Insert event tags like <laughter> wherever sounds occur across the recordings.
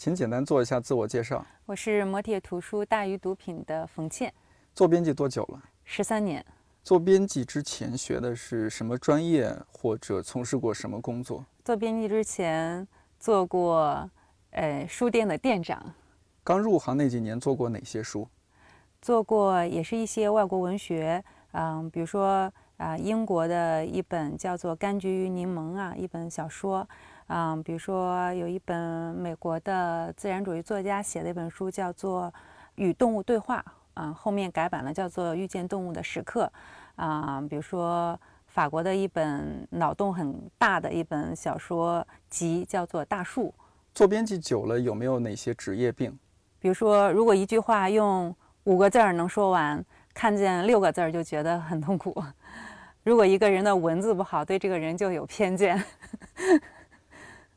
请简单做一下自我介绍。我是磨铁图书大鱼毒品的冯倩，做编辑多久了？十三年。做编辑之前学的是什么专业，或者从事过什么工作？做编辑之前做过，呃，书店的店长。刚入行那几年做过哪些书？做过也是一些外国文学，嗯，比如说啊，英国的一本叫做《柑橘与柠檬》啊，一本小说。嗯，比如说有一本美国的自然主义作家写的一本书，叫做《与动物对话》，啊，后面改版了，叫做《遇见动物的时刻》。啊，比如说法国的一本脑洞很大的一本小说集，叫做《大树》。做编辑久了，有没有哪些职业病？比如说，如果一句话用五个字儿能说完，看见六个字儿就觉得很痛苦；<laughs> 如果一个人的文字不好，对这个人就有偏见。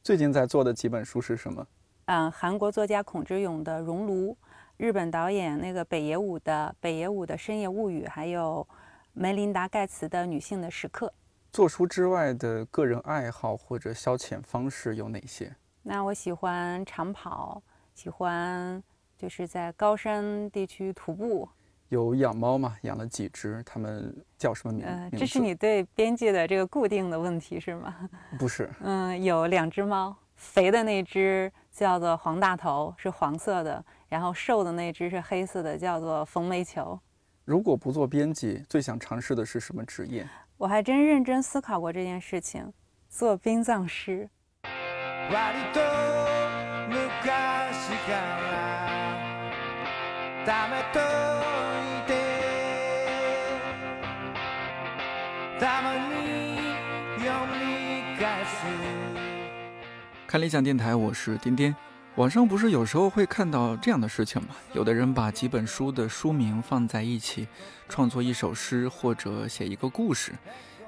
最近在做的几本书是什么？嗯，韩国作家孔之勇的《熔炉》，日本导演那个北野武的《北野武的深夜物语》，还有梅琳达盖茨的《女性的时刻》。做书之外的个人爱好或者消遣方式有哪些？那我喜欢长跑，喜欢就是在高山地区徒步。有养猫吗？养了几只？它们叫什么名？呃，这是你对编辑的这个固定的问题是吗？不是。<laughs> 嗯，有两只猫，肥的那只叫做黄大头，是黄色的；然后瘦的那只是黑色的，叫做冯煤球。如果不做编辑，最想尝试的是什么职业？我还真认真思考过这件事情，做殡葬师。看理想电台，我是丁丁。网上不是有时候会看到这样的事情吗？有的人把几本书的书名放在一起，创作一首诗或者写一个故事，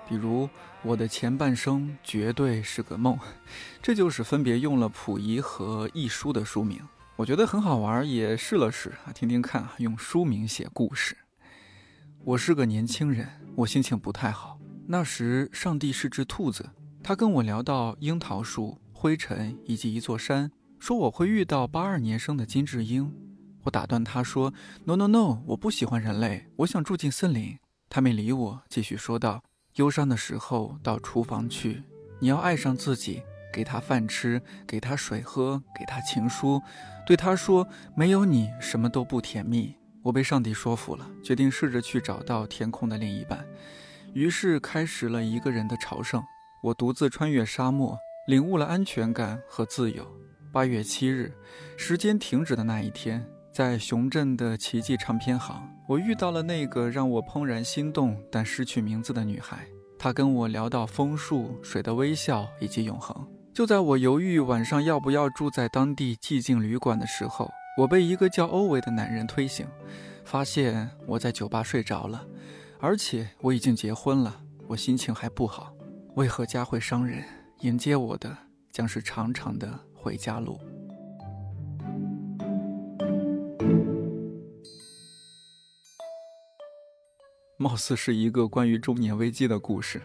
比如“我的前半生绝对是个梦”，<laughs> 这就是分别用了溥仪和易书的书名。我觉得很好玩，也试了试啊，听听看啊，用书名写故事。我是个年轻人，我心情不太好。那时，上帝是只兔子，他跟我聊到樱桃树、灰尘以及一座山，说我会遇到八二年生的金智英。我打断他说：“No No No，我不喜欢人类，我想住进森林。”他没理我，继续说道：“忧伤的时候到厨房去，你要爱上自己。”给他饭吃，给他水喝，给他情书，对他说：“没有你，什么都不甜蜜。”我被上帝说服了，决定试着去找到天空的另一半。于是开始了一个人的朝圣。我独自穿越沙漠，领悟了安全感和自由。八月七日，时间停止的那一天，在熊镇的奇迹唱片行，我遇到了那个让我怦然心动但失去名字的女孩。她跟我聊到枫树、水的微笑以及永恒。就在我犹豫晚上要不要住在当地寂静旅馆的时候，我被一个叫欧维的男人推醒，发现我在酒吧睡着了，而且我已经结婚了。我心情还不好，为何家会伤人？迎接我的将是长长的回家路。貌似是一个关于中年危机的故事。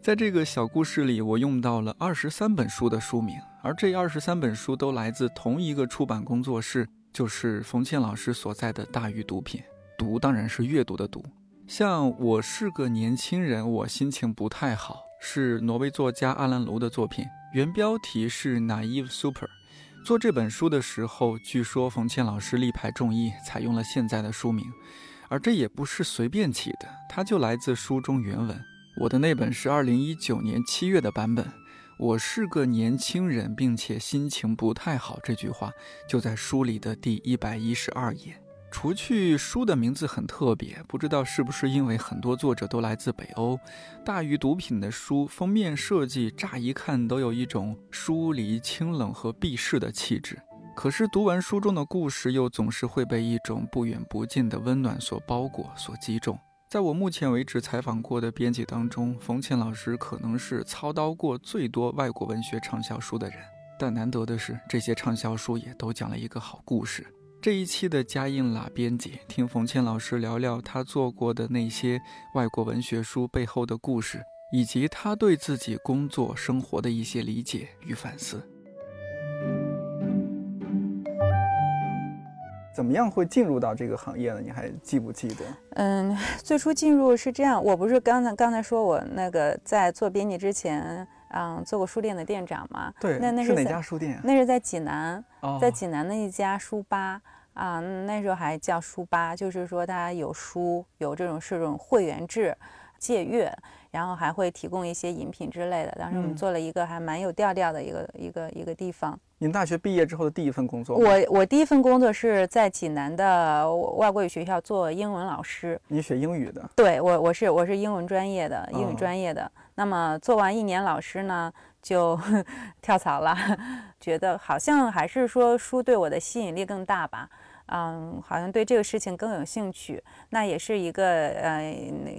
在这个小故事里，我用到了二十三本书的书名，而这二十三本书都来自同一个出版工作室，就是冯倩老师所在的大鱼毒品。读当然是阅读的读。像我是个年轻人，我心情不太好，是挪威作家阿兰卢的作品，原标题是 Naive Super。做这本书的时候，据说冯倩老师力排众议，采用了现在的书名，而这也不是随便起的，它就来自书中原文。我的那本是二零一九年七月的版本。我是个年轻人，并且心情不太好。这句话就在书里的第一百一十二页。除去书的名字很特别，不知道是不是因为很多作者都来自北欧。大于毒品的书封面设计，乍一看都有一种疏离、清冷和避世的气质。可是读完书中的故事，又总是会被一种不远不近的温暖所包裹、所击中。在我目前为止采访过的编辑当中，冯倩老师可能是操刀过最多外国文学畅销书的人。但难得的是，这些畅销书也都讲了一个好故事。这一期的嘉印啦编辑，听冯倩老师聊聊他做过的那些外国文学书背后的故事，以及他对自己工作生活的一些理解与反思。怎么样会进入到这个行业呢？你还记不记得？嗯，最初进入是这样，我不是刚才刚才说我那个在做编辑之前，嗯，做过书店的店长嘛？对，那那是哪家书店？那是在济南，在济南的一家书吧啊，那时候还叫书吧，就是说它有书，有这种是这种会员制借阅。然后还会提供一些饮品之类的。当时我们做了一个还蛮有调调的一个一个一个地方。您大学毕业之后的第一份工作？我我第一份工作是在济南的外国语学校做英文老师。你学英语的？对，我我是我是英文专业的，英语专业的。那么做完一年老师呢，就 <laughs> 跳槽了，<laughs> 觉得好像还是说书对我的吸引力更大吧。嗯，好像对这个事情更有兴趣。那也是一个呃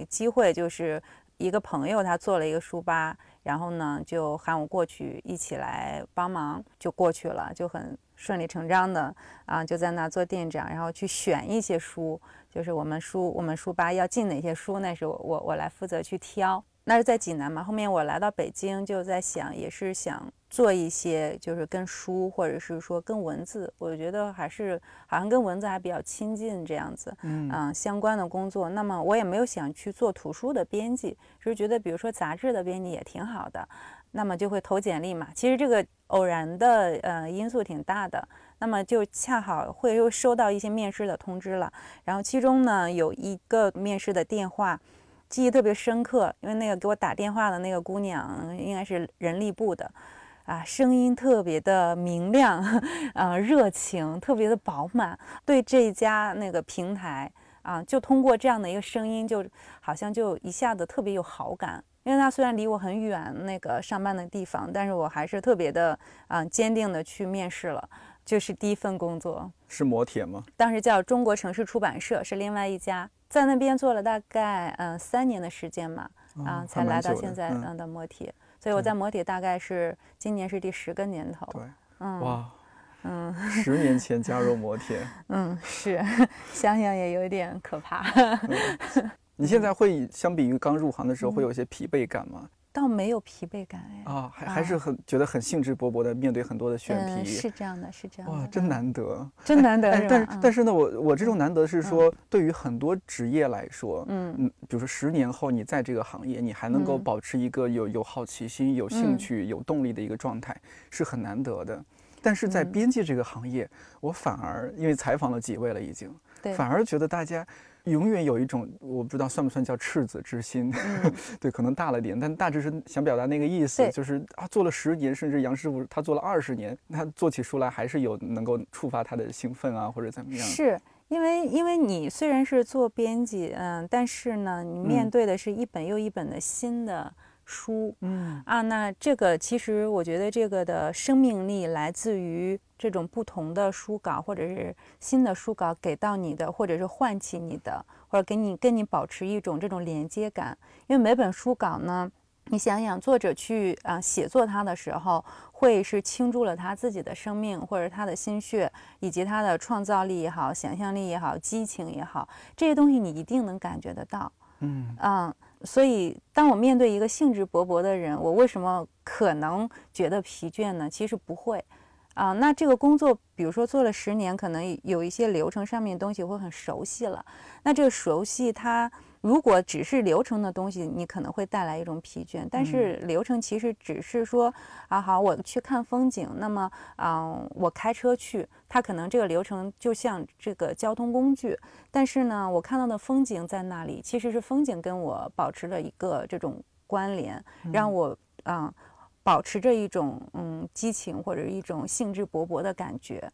机会，就是。一个朋友他做了一个书吧，然后呢就喊我过去一起来帮忙，就过去了，就很顺理成章的啊，就在那做店长，然后去选一些书，就是我们书我们书吧要进哪些书，那是我我我来负责去挑。那是在济南嘛，后面我来到北京，就在想，也是想做一些，就是跟书或者是说跟文字，我觉得还是好像跟文字还比较亲近这样子，嗯，相关的工作。那么我也没有想去做图书的编辑，就是觉得比如说杂志的编辑也挺好的，那么就会投简历嘛。其实这个偶然的呃因素挺大的，那么就恰好会又收到一些面试的通知了，然后其中呢有一个面试的电话。记忆特别深刻，因为那个给我打电话的那个姑娘应该是人力部的，啊，声音特别的明亮，啊，热情特别的饱满，对这家那个平台啊，就通过这样的一个声音，就好像就一下子特别有好感。因为他虽然离我很远，那个上班的地方，但是我还是特别的啊坚定的去面试了，就是第一份工作是磨铁吗？当时叫中国城市出版社，是另外一家。在那边做了大概嗯三年的时间嘛，啊，才来到现在嗯的磨铁，所以我在磨铁大概是今年是第十个年头。对，嗯，哇，嗯，十年前加入磨铁，<laughs> 嗯，是，<laughs> 想想也有点可怕。<laughs> 你现在会相比于刚入行的时候会有一些疲惫感吗？倒没有疲惫感哎啊，还还是很觉得很兴致勃勃的面对很多的选题，是这样的，是这样的，哇，真难得，真难得。但是但是呢，我我这种难得是说，对于很多职业来说，嗯嗯，比如说十年后你在这个行业，你还能够保持一个有有好奇心、有兴趣、有动力的一个状态，是很难得的。但是在编辑这个行业，我反而因为采访了几位了，已经，反而觉得大家。永远有一种我不知道算不算叫赤子之心，<laughs> 对，可能大了点，但大致是想表达那个意思，就是啊，做了十年，甚至杨师傅他做了二十年，他做起书来还是有能够触发他的兴奋啊，或者怎么样？是因为因为你虽然是做编辑，嗯，但是呢，你面对的是一本又一本的新的。书，嗯啊，那这个其实我觉得这个的生命力来自于这种不同的书稿，或者是新的书稿给到你的，或者是唤起你的，或者给你跟你保持一种这种连接感。因为每本书稿呢，你想想作者去啊写作它的时候，会是倾注了他自己的生命，或者他的心血，以及他的创造力也好，想象力也好，激情也好，这些东西你一定能感觉得到。嗯啊。所以，当我面对一个兴致勃勃的人，我为什么可能觉得疲倦呢？其实不会，啊，那这个工作，比如说做了十年，可能有一些流程上面的东西会很熟悉了。那这个熟悉它。如果只是流程的东西，你可能会带来一种疲倦。但是流程其实只是说啊，好，我去看风景。那么啊，我开车去，它可能这个流程就像这个交通工具。但是呢，我看到的风景在那里，其实是风景跟我保持了一个这种关联，让我啊保持着一种嗯激情或者一种兴致勃勃的感觉。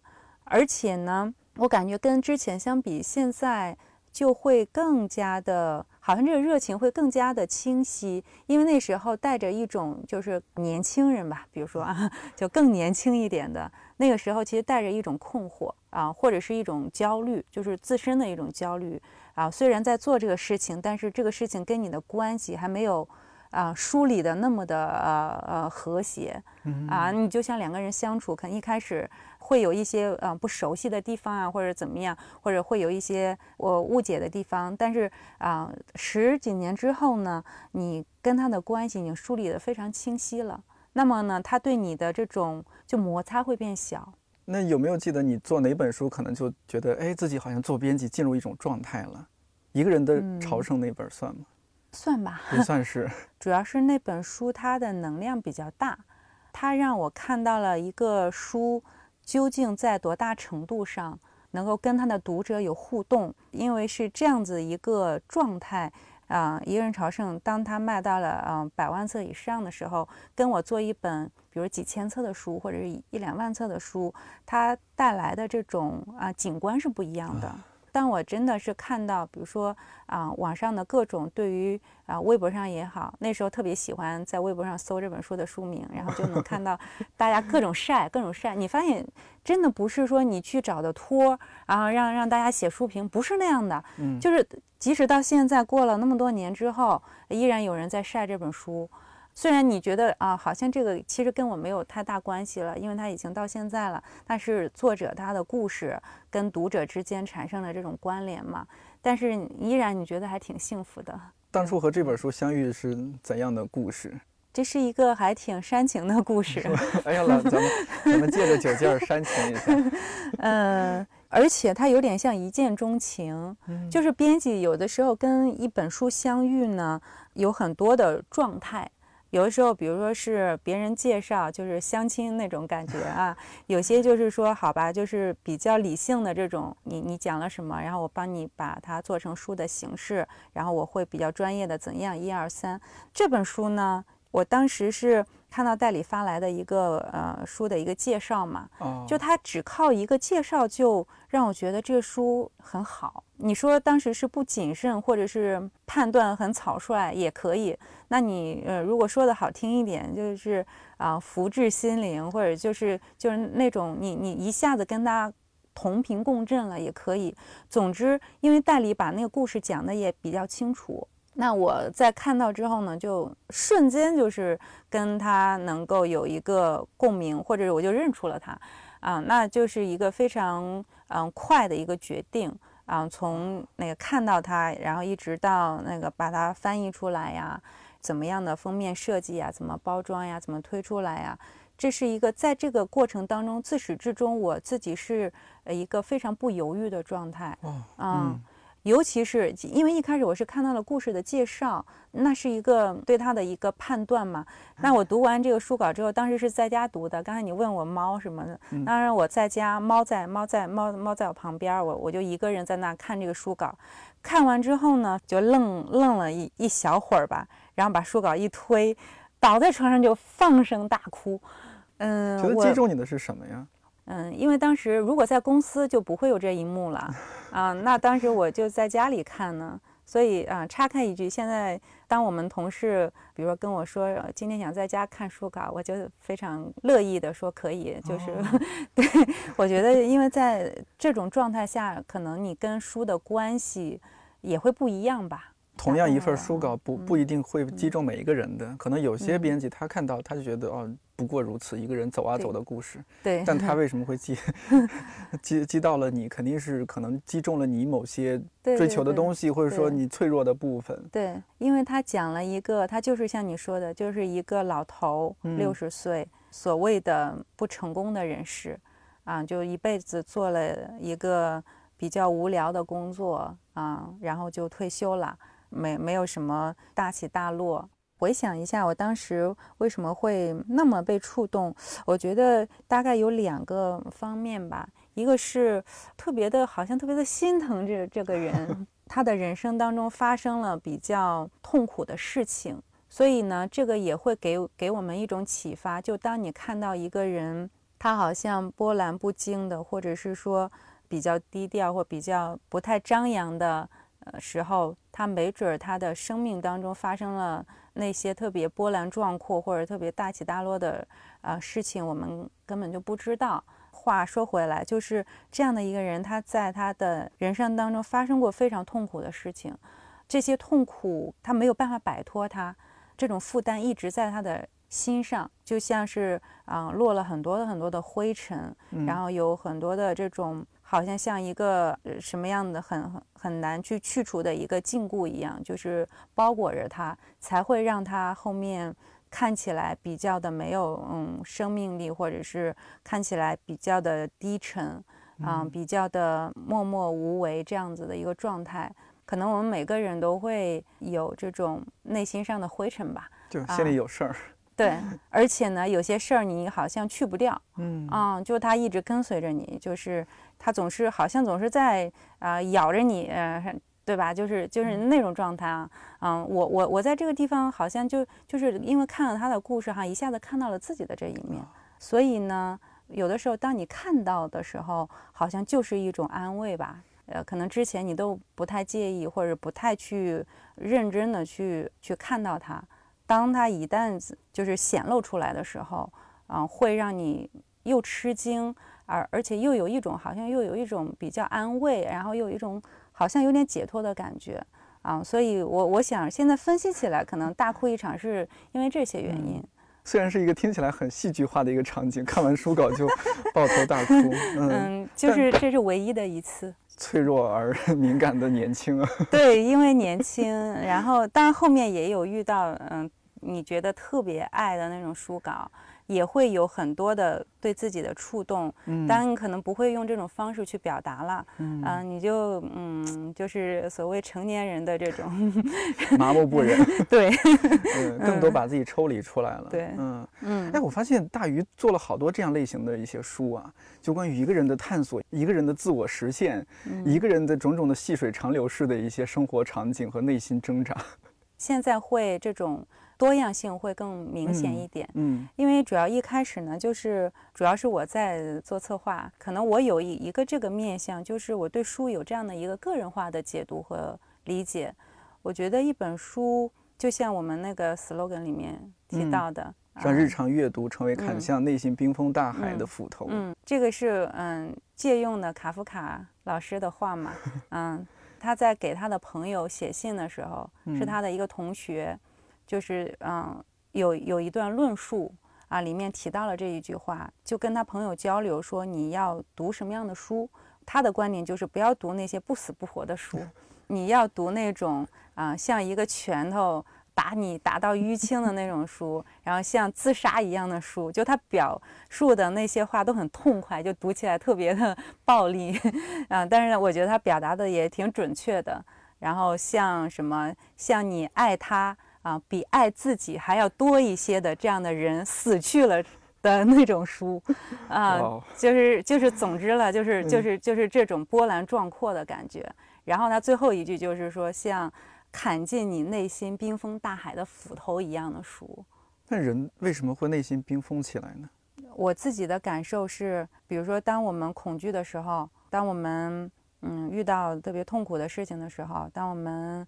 而且呢，我感觉跟之前相比，现在。就会更加的，好像这个热情会更加的清晰，因为那时候带着一种就是年轻人吧，比如说啊，<laughs> 就更年轻一点的那个时候，其实带着一种困惑啊，或者是一种焦虑，就是自身的一种焦虑啊。虽然在做这个事情，但是这个事情跟你的关系还没有啊梳理的那么的呃呃和谐啊。你就像两个人相处，可能一开始。会有一些呃不熟悉的地方啊，或者怎么样，或者会有一些我误解的地方。但是啊，十几年之后呢，你跟他的关系已经梳理的非常清晰了。那么呢，他对你的这种就摩擦会变小。那有没有记得你做哪本书，可能就觉得哎，自己好像做编辑进入一种状态了？一个人的朝圣那本算吗？算吧，也算是。<laughs> 主要是那本书它的能量比较大，它让我看到了一个书究竟在多大程度上能够跟它的读者有互动，因为是这样子一个状态。啊，一个人朝圣，当他卖到了嗯百万册以上的时候，跟我做一本比如几千册的书，或者是一两万册的书，它带来的这种啊景观是不一样的。但我真的是看到，比如说啊，网上的各种对于啊，微博上也好，那时候特别喜欢在微博上搜这本书的书名，然后就能看到 <laughs> 大家各种晒，各种晒。你发现真的不是说你去找的托，然后让让大家写书评，不是那样的。嗯，就是即使到现在过了那么多年之后，依然有人在晒这本书。虽然你觉得啊，好像这个其实跟我没有太大关系了，因为它已经到现在了。但是作者他的故事跟读者之间产生了这种关联嘛，但是依然你觉得还挺幸福的。当初和这本书相遇是怎样的故事？这是一个还挺煽情的故事。<laughs> 哎呀，老咱们 <laughs> 咱们借着酒劲儿煽情一下。<laughs> 嗯，而且它有点像一见钟情，就是编辑有的时候跟一本书相遇呢，有很多的状态。有的时候，比如说是别人介绍，就是相亲那种感觉啊；有些就是说，好吧，就是比较理性的这种，你你讲了什么，然后我帮你把它做成书的形式，然后我会比较专业的怎样一二三。这本书呢，我当时是。看到代理发来的一个呃书的一个介绍嘛，就他只靠一个介绍就让我觉得这个书很好。你说当时是不谨慎，或者是判断很草率也可以。那你呃如果说的好听一点，就是啊福至心灵，或者就是就是那种你你一下子跟他同频共振了也可以。总之，因为代理把那个故事讲的也比较清楚。那我在看到之后呢，就瞬间就是跟他能够有一个共鸣，或者我就认出了他，啊，那就是一个非常嗯快的一个决定啊，从那个看到它，然后一直到那个把它翻译出来呀，怎么样的封面设计呀，怎么包装呀，怎么推出来呀，这是一个在这个过程当中自始至终我自己是呃一个非常不犹豫的状态，嗯。尤其是因为一开始我是看到了故事的介绍，那是一个对他的一个判断嘛。那我读完这个书稿之后，当时是在家读的。刚才你问我猫什么的，当然我在家，猫在猫在猫猫在我旁边，我我就一个人在那看这个书稿。看完之后呢，就愣愣了一一小会儿吧，然后把书稿一推，倒在床上就放声大哭。嗯，觉得击中你的是什么呀？嗯，因为当时如果在公司就不会有这一幕了，啊，那当时我就在家里看呢，所以啊，岔开一句，现在当我们同事比如说跟我说今天想在家看书稿，我就非常乐意的说可以，就是 <laughs> 对我觉得，因为在这种状态下，可能你跟书的关系也会不一样吧。同样一份书稿不不一定会击中每一个人的，可能有些编辑他看到他就觉得哦不过如此，一个人走啊走的故事，对，但他为什么会击 <laughs> 击击到了你？肯定是可能击中了你某些追求的东西，或者说你脆弱的部分。对，因为他讲了一个，他就是像你说的，就是一个老头六十岁，所谓的不成功的人士，啊，就一辈子做了一个比较无聊的工作啊，然后就退休了。没没有什么大起大落。回想一下，我当时为什么会那么被触动？我觉得大概有两个方面吧。一个是特别的，好像特别的心疼这这个人，<laughs> 他的人生当中发生了比较痛苦的事情，所以呢，这个也会给给我们一种启发。就当你看到一个人，他好像波澜不惊的，或者是说比较低调或比较不太张扬的。呃，时候他没准儿他的生命当中发生了那些特别波澜壮阔或者特别大起大落的呃事情，我们根本就不知道。话说回来，就是这样的一个人，他在他的人生当中发生过非常痛苦的事情，这些痛苦他没有办法摆脱，他这种负担一直在他的心上，就像是啊落了很多的很多的灰尘，然后有很多的这种。好像像一个什么样的很很很难去去除的一个禁锢一样，就是包裹着他，才会让他后面看起来比较的没有嗯生命力，或者是看起来比较的低沉，啊，比较的默默无为这样子的一个状态，可能我们每个人都会有这种内心上的灰尘吧，就心里有事儿。对，<laughs> 而且呢，有些事儿你好像去不掉，嗯啊，就它一直跟随着你，就是它总是好像总是在啊咬着你。呃对吧？就是就是那种状态啊，嗯，我我我在这个地方好像就就是因为看了他的故事哈，一下子看到了自己的这一面，所以呢，有的时候当你看到的时候，好像就是一种安慰吧。呃，可能之前你都不太介意或者不太去认真的去去看到它，当它一旦就是显露出来的时候，嗯，会让你又吃惊，而而且又有一种好像又有一种比较安慰，然后又有一种。好像有点解脱的感觉啊，所以我我想现在分析起来，可能大哭一场是因为这些原因。虽然是一个听起来很戏剧化的一个场景，看完书稿就抱头大哭。<laughs> 嗯，就是这是唯一的一次。脆弱而 <laughs> 敏感的年轻啊。<laughs> 对，因为年轻，然后当然后面也有遇到，嗯，你觉得特别爱的那种书稿。也会有很多的对自己的触动，嗯，当然你可能不会用这种方式去表达了，嗯，啊，你就嗯，就是所谓成年人的这种 <laughs> 麻木不仁，<laughs> 对，嗯，更多把自己抽离出来了，对，嗯嗯，哎，我发现大鱼做了好多这样类型的一些书啊，就关于一个人的探索，一个人的自我实现，一个人的种种的细水长流式的一些生活场景和内心挣扎，<laughs> 现在会这种。多样性会更明显一点，嗯，因为主要一开始呢，就是主要是我在做策划，可能我有一一个这个面向，就是我对书有这样的一个个人化的解读和理解。我觉得一本书就像我们那个 slogan 里面提到的，让日常阅读成为砍向内心冰封大海的斧头。嗯，这个是嗯借用的卡夫卡老师的话嘛，<laughs> 嗯，他在给他的朋友写信的时候，是他的一个同学。就是嗯，有有一段论述啊，里面提到了这一句话，就跟他朋友交流说你要读什么样的书。他的观点就是不要读那些不死不活的书，<laughs> 你要读那种啊像一个拳头打你打到淤青的那种书，然后像自杀一样的书。就他表述的那些话都很痛快，就读起来特别的 <laughs> 暴力啊。但是呢，我觉得他表达的也挺准确的。然后像什么像你爱他。啊，比爱自己还要多一些的这样的人死去了的那种书，啊，就是就是，总之了，就是就是就是这种波澜壮阔的感觉。然后他最后一句就是说，像砍进你内心冰封大海的斧头一样的书。那人为什么会内心冰封起来呢？我自己的感受是，比如说，当我们恐惧的时候，当我们嗯遇到特别痛苦的事情的时候，当我们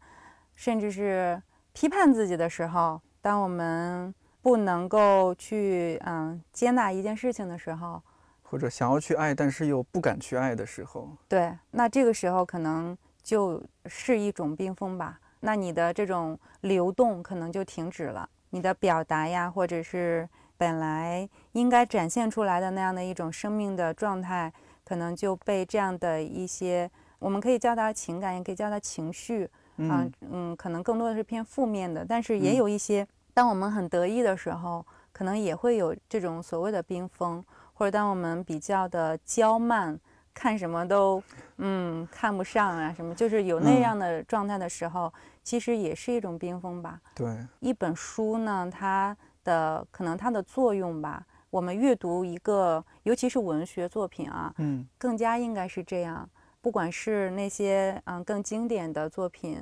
甚至是。批判自己的时候，当我们不能够去嗯接纳一件事情的时候，或者想要去爱，但是又不敢去爱的时候，对，那这个时候可能就是一种冰封吧。那你的这种流动可能就停止了，你的表达呀，或者是本来应该展现出来的那样的一种生命的状态，可能就被这样的一些，我们可以叫它情感，也可以叫它情绪。啊，嗯，可能更多的是偏负面的，但是也有一些，当我们很得意的时候，可能也会有这种所谓的冰封，或者当我们比较的娇慢，看什么都，嗯，看不上啊，什么，就是有那样的状态的时候，其实也是一种冰封吧。对，一本书呢，它的可能它的作用吧，我们阅读一个，尤其是文学作品啊，嗯，更加应该是这样。不管是那些嗯更经典的作品，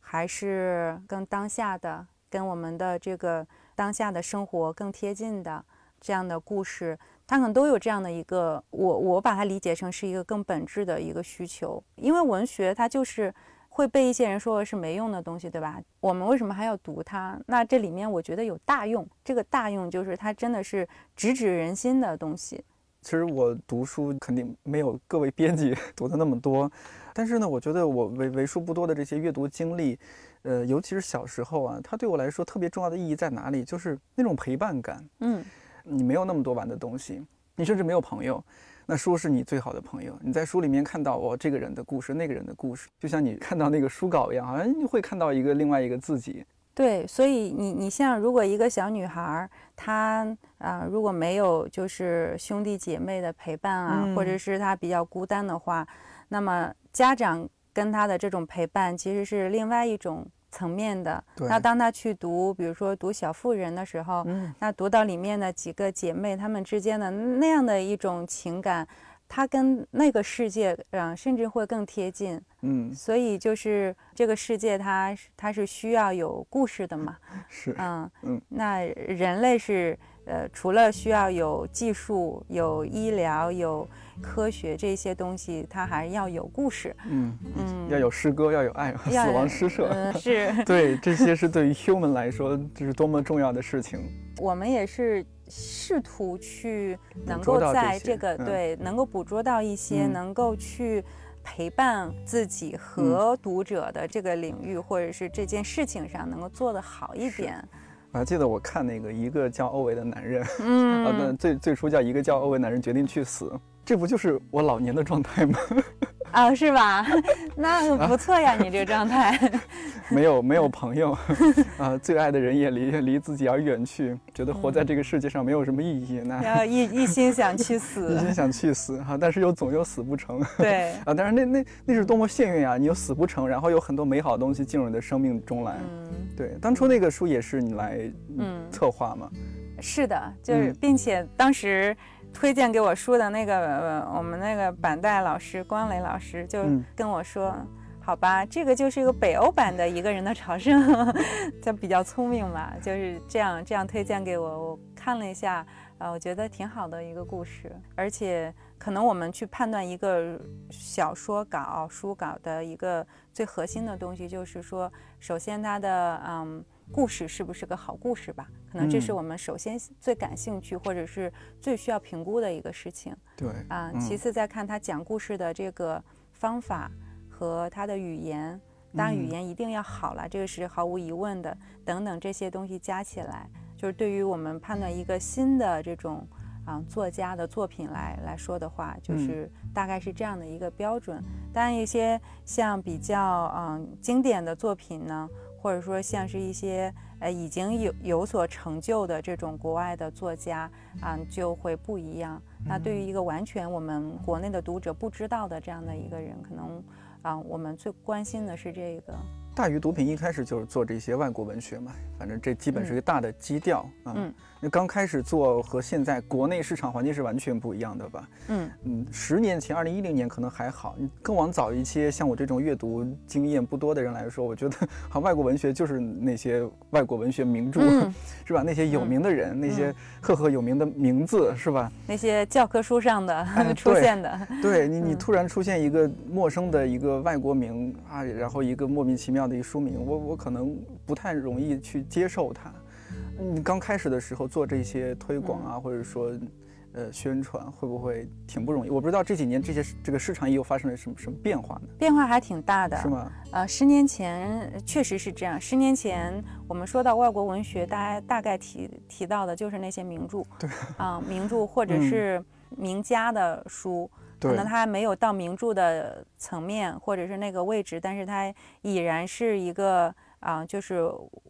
还是更当下的、跟我们的这个当下的生活更贴近的这样的故事，它可能都有这样的一个，我我把它理解成是一个更本质的一个需求。因为文学它就是会被一些人说是没用的东西，对吧？我们为什么还要读它？那这里面我觉得有大用，这个大用就是它真的是直指人心的东西。其实我读书肯定没有各位编辑 <laughs> 读的那么多，但是呢，我觉得我为为数不多的这些阅读经历，呃，尤其是小时候啊，它对我来说特别重要的意义在哪里？就是那种陪伴感。嗯，你没有那么多玩的东西，你甚至没有朋友，那书是你最好的朋友。你在书里面看到我这个人的故事，那个人的故事，就像你看到那个书稿一样，好像你会看到一个另外一个自己。对，所以你你像如果一个小女孩儿，她啊、如果没有就是兄弟姐妹的陪伴啊，或者嗯。是她比较孤单的话，那么家长跟她的这种陪伴其实是另外一种层面的。那当她去读，比如说读《小妇人》的时候，嗯，那读到里面的几个姐妹她们之间的那样的一种情感，她跟那个世界，嗯、甚至会更贴近。嗯，所以就是这个世界它是它是需要有故事的嘛，<laughs> 是，嗯嗯那人类是呃除了需要有技术、有医疗、有科学这些东西，它还要有故事，嗯，嗯，要有诗歌，要有爱，要死亡诗社。嗯，是对，这些 <laughs> 是对于 human 来说，这是多么重要的事情。我们也是试图去能够在这个嗯对能够捕捉到一些嗯能够去。陪伴自己和读者的这个领域，或者是这件事情上，能够做得好一点。我还记得我看那个一个叫欧维的男人，嗯 <laughs> 啊，那嗯，最最初叫一个叫欧维男人决定去死，这不就是我老年的状态吗？啊，是吧？<laughs> 那不错呀，你这个状态。<laughs> 没有没有朋友，<laughs> 啊，最爱的人也离离自己而远去，觉得活在这个世界上没有什么意义，那然后一一心想去死一，心想去死哈、但是又总又死不成对，啊。但是那那那是多么幸运啊！你又死不成，然后有很多美好的东西进入你的生命中来。嗯对，当初那个书也是你来嗯，策划嘛？是的，就是嗯并且当时推荐给我书的那个呃我们那个板带老师关磊老师就嗯跟我说。好吧，这个就是一个北欧版的《一个人的朝圣》，<laughs> 他比较聪明嘛，就是这样这样推荐给我。我看了一下，呃，我觉得挺好的一个故事，而且可能我们去判断一个小说稿、书稿的一个最核心的东西，就是说，首先它的嗯故事是不是个好故事吧？可能这是嗯我们首先最感兴趣或者是最需要评估的一个事情对啊。嗯其次再看他讲故事的这个方法和他的语言，当然语嗯言一定要好了，这个是毫无疑问的。等等这些东西加起来，就是对于我们判断一个新的这种啊作家的作品来来说的话，就嗯是大概是这样的一个标准。当然，一些像比较嗯经典的作品呢，或者说像是一些呃已经有有所成就的这种国外的作家啊，就会不一样。那对于一个完全我们国内的读者不知道的这样的一个人，可能啊，我们最关心的是这个。大鱼毒品一开始就是做这些外国文学嘛，反正这基本是一个大的基调啊。嗯那刚开始做和现在国内市场环境是完全不一样的吧？嗯嗯，十年前，二零一零年可能还好，你更往早一些，像我这种阅读经验不多的人来说，我觉得好外国文学就是那些外国文学名著，嗯，<laughs> 是吧？那些有名的人，那些嗯赫赫有名的名字，是吧？那些教科书上的、<laughs> 哎出现的，对你，你 <laughs> 嗯突然出现一个陌生的一个外国名啊，然后一个莫名其妙的一书名，我我可能不太容易去接受它。你刚开始的时候做这些推广嗯啊，或者说呃宣传，会不会挺不容易？我不知道这几年这些这个市场又发生了什么什么变化呢？变化还挺大的。是吗？呃，十年前确实是这样。十年前我们说到外国文学，大家大概提提到的就是那些名著，对啊、名著或者嗯是名家的书，可对能，它没有到名著的层面或者是那个位置，但是他已然是一个啊、就是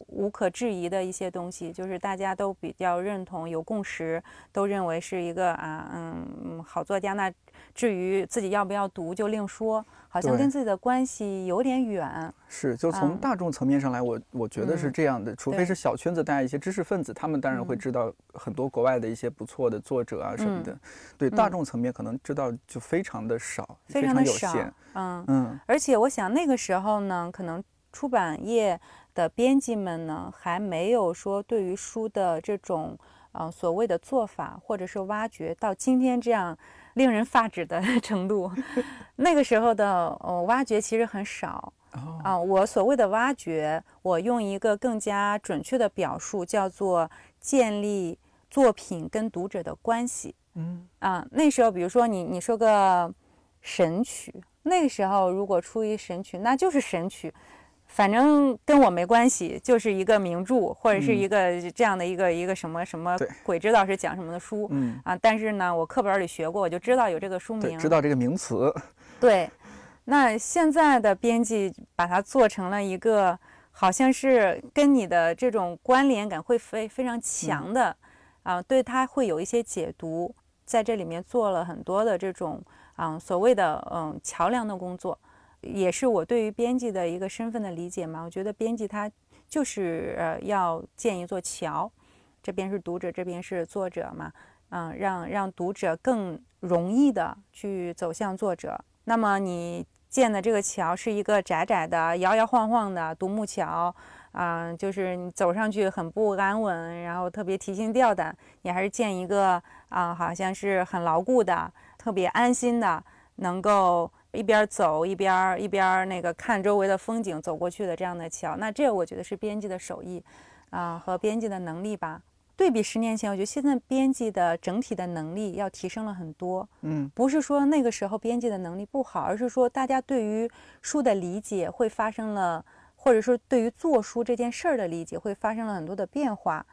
无可置疑的一些东西，就是大家都比较认同、有共识，都认为是一个啊嗯嗯好作家。那至于自己要不要读就另说，好像跟自己的关系有点远。是就从嗯。大众层面上来，我我觉得是嗯这样的，除非是小圈子大家一些知识分子，他们当然会嗯。知道很多国外的一些不错的作者啊什么嗯。的。对大嗯。众层面可能知道就非常的少，非常的少限。，嗯，嗯。而且我想那个时候呢，可能出版业的编辑们呢，还没有说对于书的这种呃所谓的做法或者是挖掘到今天这样令人发指的 <laughs> 程度。那个时候的呃挖掘其实很少哦啊、我所谓的挖掘，我用一个更加准确的表述，叫做建立作品跟读者的关系。嗯啊，那时候比如说你你说个神曲，那个时候如果出一神曲，那就是神曲，反正跟我没关系，就是一个名著或者是嗯一个这样的一个一个什么什么鬼知道是讲什么的书嗯，啊。但是呢，我课本里学过，我就知道有这个书，名。知道这个名词。<laughs> 对，那现在的编辑把它做成了一个好像是跟你的这种关联感会非非常强的，啊，对它会有一些解读，在这里面做了很多的这种啊所谓的嗯桥梁的工作，也是我对于编辑的一个身份的理解嘛。我觉得编辑他就是呃要建一座桥，这边是读者，这边是作者嘛，嗯，让让读者更容易的去走向作者。那么你。建的这个桥是一个窄窄的、摇摇晃晃的独木桥，啊，就是你走上去很不安稳，然后特别提心吊胆。你还是建一个啊，好像是很牢固的、特别安心的，能够一边走一边一边那个看周围的风景走过去的这样的桥。那这我觉得是编辑的手艺，啊，和编辑的能力吧。对比十年前，我觉得现在编辑的整体的能力要提升了很多。嗯，不是说那个时候编辑的能力不好，而是说大家对于书的理解会发生了，或者说对于做书这件事儿的理解会发生了很多的变化。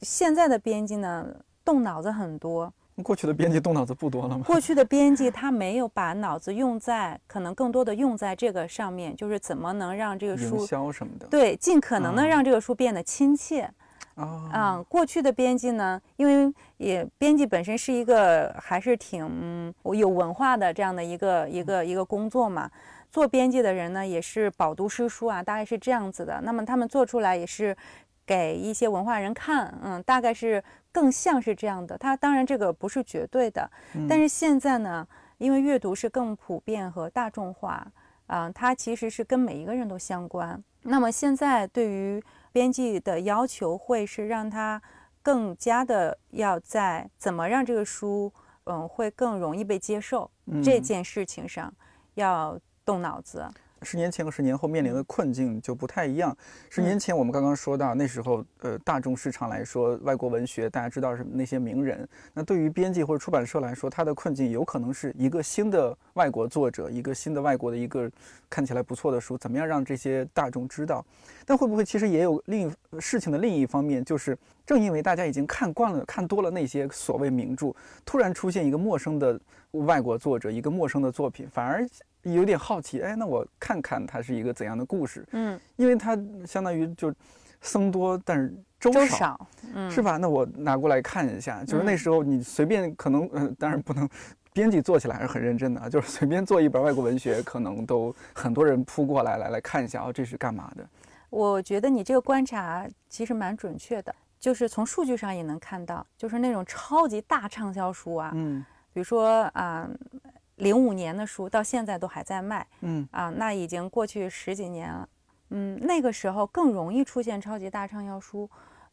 现在的编辑呢，动脑子很多。过去的编辑动脑子不多了吗？过去的编辑他没有把脑子用在，可能更多的用在这个上面，就是怎么能让这个书营销什么的。对，尽可能的让这个书变得亲切。啊，过去的编辑呢，因为也编辑本身是一个还是挺有文化的这样的一个一个一个工作嘛。做编辑的人呢，也是饱读诗书啊，大概是这样子的。那么他们做出来也是给一些文化人看，嗯，大概是更像是这样的。它当然这个不是绝对的，但是现在呢，因为阅读是更普遍和大众化，啊，它其实是跟每一个人都相关。那么现在对于编辑的要求会是让他更加的要在怎么让这个书，嗯，会更容易被接受这件事情上要动脑子。十年前和十年后面临的困境就不太一样。十年前我们刚刚说到，那时候呃大众市场来说，外国文学大家知道是那些名人。那对于编辑或者出版社来说，他的困境有可能是一个新的外国作者，一个新的外国的一个看起来不错的书，怎么样让这些大众知道？但会不会其实也有另一事情的另一方面，就是正因为大家已经看惯了、看多了那些所谓名著，突然出现一个陌生的外国作者，一个陌生的作品，反而。有点好奇，哎，那我看看它是一个怎样的故事？嗯，因为它相当于就僧多，但是粥少，嗯，是吧？那我拿过来看一下，就是那时候你随便可能，嗯，当然不能，编辑做起来还是很认真的啊，就是随便做一本外国文学，可能都很多人扑过来来来看一下，哦，这是干嘛的？我觉得你这个观察其实蛮准确的，就是从数据上也能看到，就是那种超级大畅销书啊，嗯，比如说啊。零五年的书到现在都还在卖，嗯啊，那已经过去十几年了，嗯，那个时候更容易出现超级大畅销书，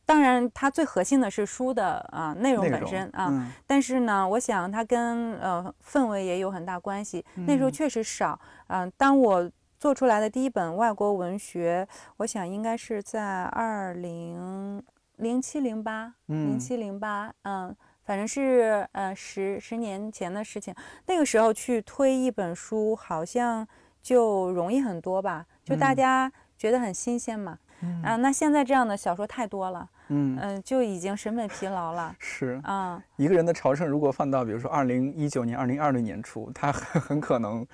当然它最核心的是书的啊内容本身啊，但是呢，我想它跟呃氛围也有很大关系。那时候确实少，嗯，当我做出来的第一本外国文学，我想应该是在二零零七零八，零七零八，嗯。反正是呃十十年前的事情，那个时候去推一本书，好像就容易很多吧，就大家觉得很新鲜嘛。啊，那现在这样的小说太多了，嗯嗯，就已经审美疲劳了。是啊，一个人的朝圣，如果放到比如说二零一九年、二零二零年初，他很很可能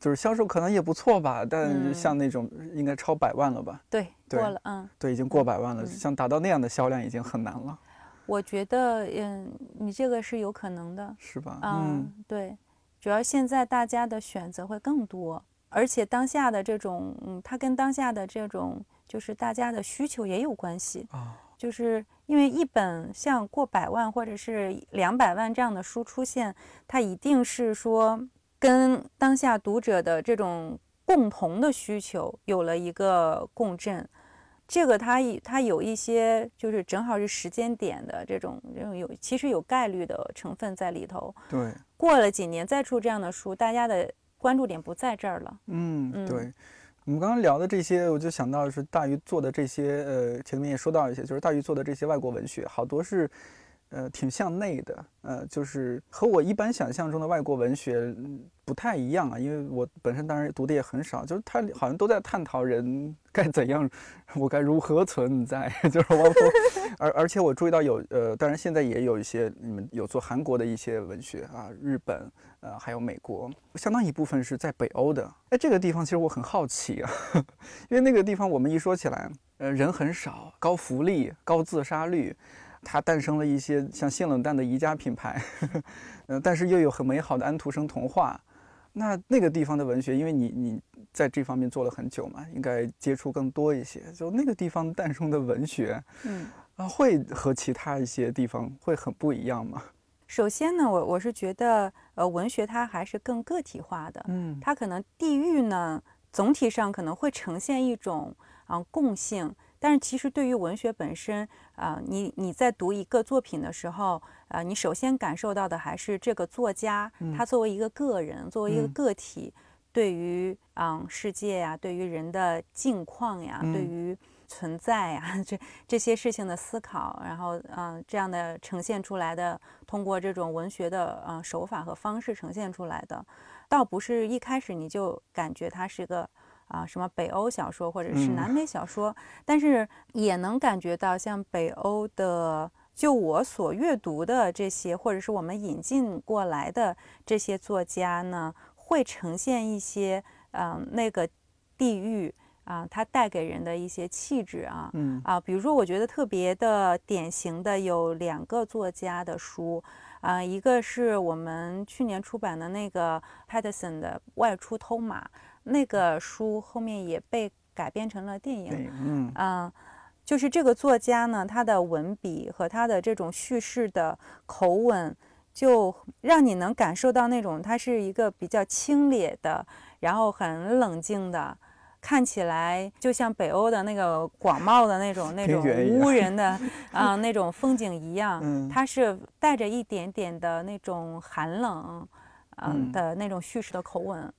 就是销售可能也不错吧，但像那种应该超百万了吧？对，过了，嗯，对，已经过百万了，像达到那样的销量已经很难了。我觉得，嗯，你这个是有可能的，是吧？嗯，对，主要现在大家的选择会更多，而且当下的这种，嗯，它跟当下的这种就是大家的需求也有关系啊。就是因为一本像过百万或者是两百万这样的书出现，它一定是说跟当下读者的这种共同的需求有了一个共振。这个它它有一些就是正好是时间点的这种这种有其实有概率的成分在里头。对，过了几年再出这样的书，大家的关注点不在这儿了。嗯，对。我们刚刚聊的这些，我就想到是大鱼做的这些，呃，前面也说到一些，就是大鱼做的这些外国文学，好多是呃，挺向内的，呃，就是和我一般想象中的外国文学不太一样啊。因为我本身当然读的也很少，就是他好像都在探讨人 <laughs> 该怎样，我该如何存在，<laughs> 就是我，而而且我注意到有，呃，当然现在也有一些你们有做韩国的一些文学啊，日本，呃，还有美国，相当一部分是在北欧的。哎，这个地方其实我很好奇啊，<laughs> 因为那个地方我们一说起来，呃，人很少，高福利，高自杀率。它诞生了一些像性冷淡的宜家品牌，嗯，<laughs> 但是又有很美好的安徒生童话。那那个地方的文学，因为你你在这方面做了很久嘛，应该接触更多一些。就那个地方诞生的文学，嗯，啊，会和其他一些地方会很不一样吗？首先呢，我我是觉得，呃，文学它还是更个体化的，嗯，它可能地域呢，总体上可能会呈现一种啊共性。但是其实对于文学本身，啊，你你在读一个作品的时候，啊，你首先感受到的还是这个作家他作为一个个人，作为一个个体，对于啊世界呀，对于人的境况呀，对于存在呀，<laughs> 这这些事情的思考，然后嗯，这样的呈现出来的，通过这种文学的呃手法和方式呈现出来的，倒不是一开始你就感觉它是个。啊，什么北欧小说或者是南美小说，但是也能感觉到，像北欧的，就我所阅读的这些，或者是我们引进过来的这些作家呢，会呈现一些，嗯，那个地域啊，它带给人的一些气质啊，嗯啊，比如说，我觉得特别的典型的有两个作家的书，啊，一个是我们去年出版的那个 Patterson 的《外出偷马》。那个书后面也被改编成了电影，嗯。啊，就是这个作家呢，他的文笔和他的这种叙事的口吻，就让你能感受到那种他是一个比较清冽的，然后很冷静的，看起来就像北欧的那个广袤的那种 <laughs> 那种无人的 <laughs> 啊那种风景一样，他是带着一点点的那种寒冷，嗯。的那种叙事的口吻。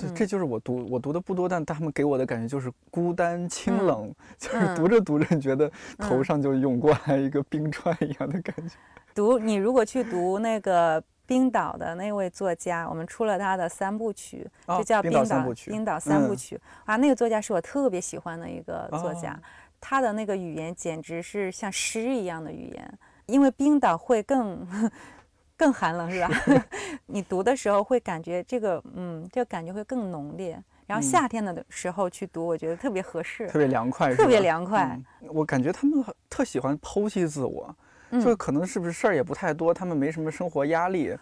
对，这就是我读我读的不多，但他们给我的感觉就是孤单清冷，<laughs> 就是读着读着觉得头上就涌过来一个冰川一样的感觉。<laughs> 读你如果去读那个冰岛的那位作家，我们出了他的三部曲，就叫《冰岛三部曲》。冰岛三部曲啊，那个作家是我特别喜欢的一个作家，他的那个语言简直是像诗一样的语言，因为冰岛会更。更寒冷是吧？<laughs> 你读的时候会感觉这个，嗯，这个感觉会更浓烈。然后夏天的时候去读，我觉得特别合适，特别凉快，特别凉快。我感觉他们特喜欢剖析自我，就可能是不是事儿也不太多，他们没什么生活压力。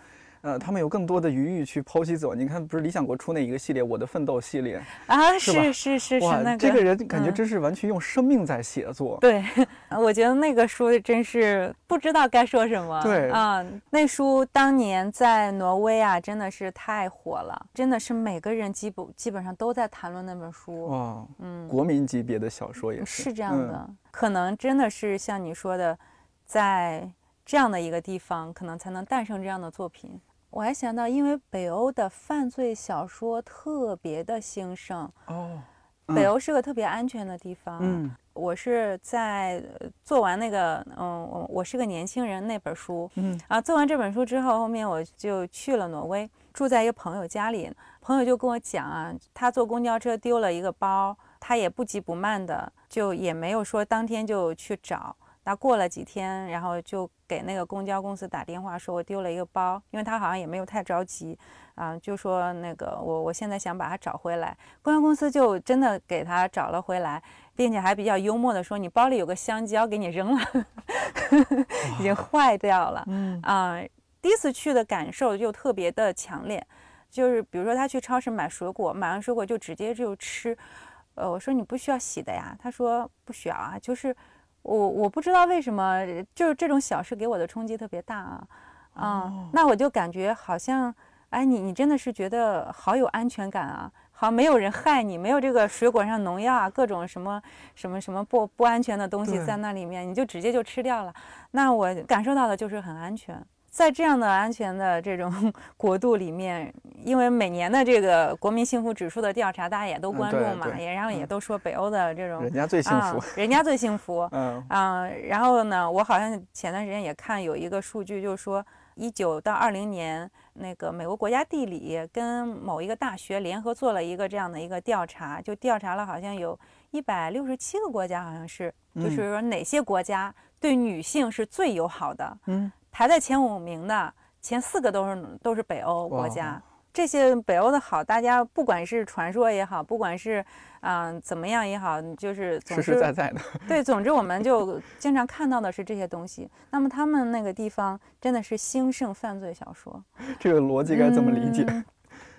呃，他们有更多的余裕去剖析自我。你看，不是理想国出那一个系列《我的奋斗》系列啊？是是是是，哇，这个人感觉真是完全用生命在写作。对，<laughs> 我觉得那个书真是不知道该说什么。对啊，那书当年在挪威啊，真的是太火了，真的是每个人基本基本上都在谈论那本书。哇，嗯，国民级别的小说也是。是这样的，可能真的是像你说的，在这样的一个地方，可能才能诞生这样的作品。我还想到，因为北欧的犯罪小说特别的兴盛哦，北欧是个特别安全的地方。嗯，我是在做完那个，嗯，我我是个年轻人那本书，嗯啊，做完这本书之后，后面我就去了挪威，住在一个朋友家里，朋友就跟我讲啊，他坐公交车丢了一个包，他也不急不慢的，就也没有说当天就去找。他过了几天，然后就给那个公交公司打电话，说我丢了一个包，因为他好像也没有太着急，啊，就说那个我我现在想把它找回来。公交公司就真的给他找了回来，并且还比较幽默的说，你包里有个香蕉，给你扔了，<laughs> 已经坏掉了。嗯啊，第一次去的感受就特别的强烈，就是比如说他去超市买水果，买完水果就直接就吃，呃，我说你不需要洗的呀，他说不需要啊，就是。我我不知道为什么，就是这种小事给我的冲击特别大啊，啊，那我就感觉好像，哎，你你真的是觉得好有安全感啊，好没有人害你，没有这个水果上农药啊，各种什么什么什么不不安全的东西在那里面，你就直接就吃掉了，那我感受到的就是很安全。在这样的安全的这种 <laughs> 国度里面，因为每年的这个国民幸福指数的调查，大家也都关注嘛，也然后也都说北欧的这种人家最幸福，人家最幸福，嗯。嗯，然后呢，我好像前段时间也看有一个数据，就是说一九到二零年，那个美国国家地理跟某一个大学联合做了一个这样的一个调查，就调查了好像有一百六十七个国家，好像是，就是说哪些国家对女性是最友好的，嗯。排在前五名的前四个都是都是北欧国家，这些北欧的好，大家不管是传说也好，不管是嗯怎么样也好，就是实实在在的。对，总之我们就经常看到的是这些东西。那么他们那个地方真的是兴盛犯罪小说，这个逻辑该怎么理解？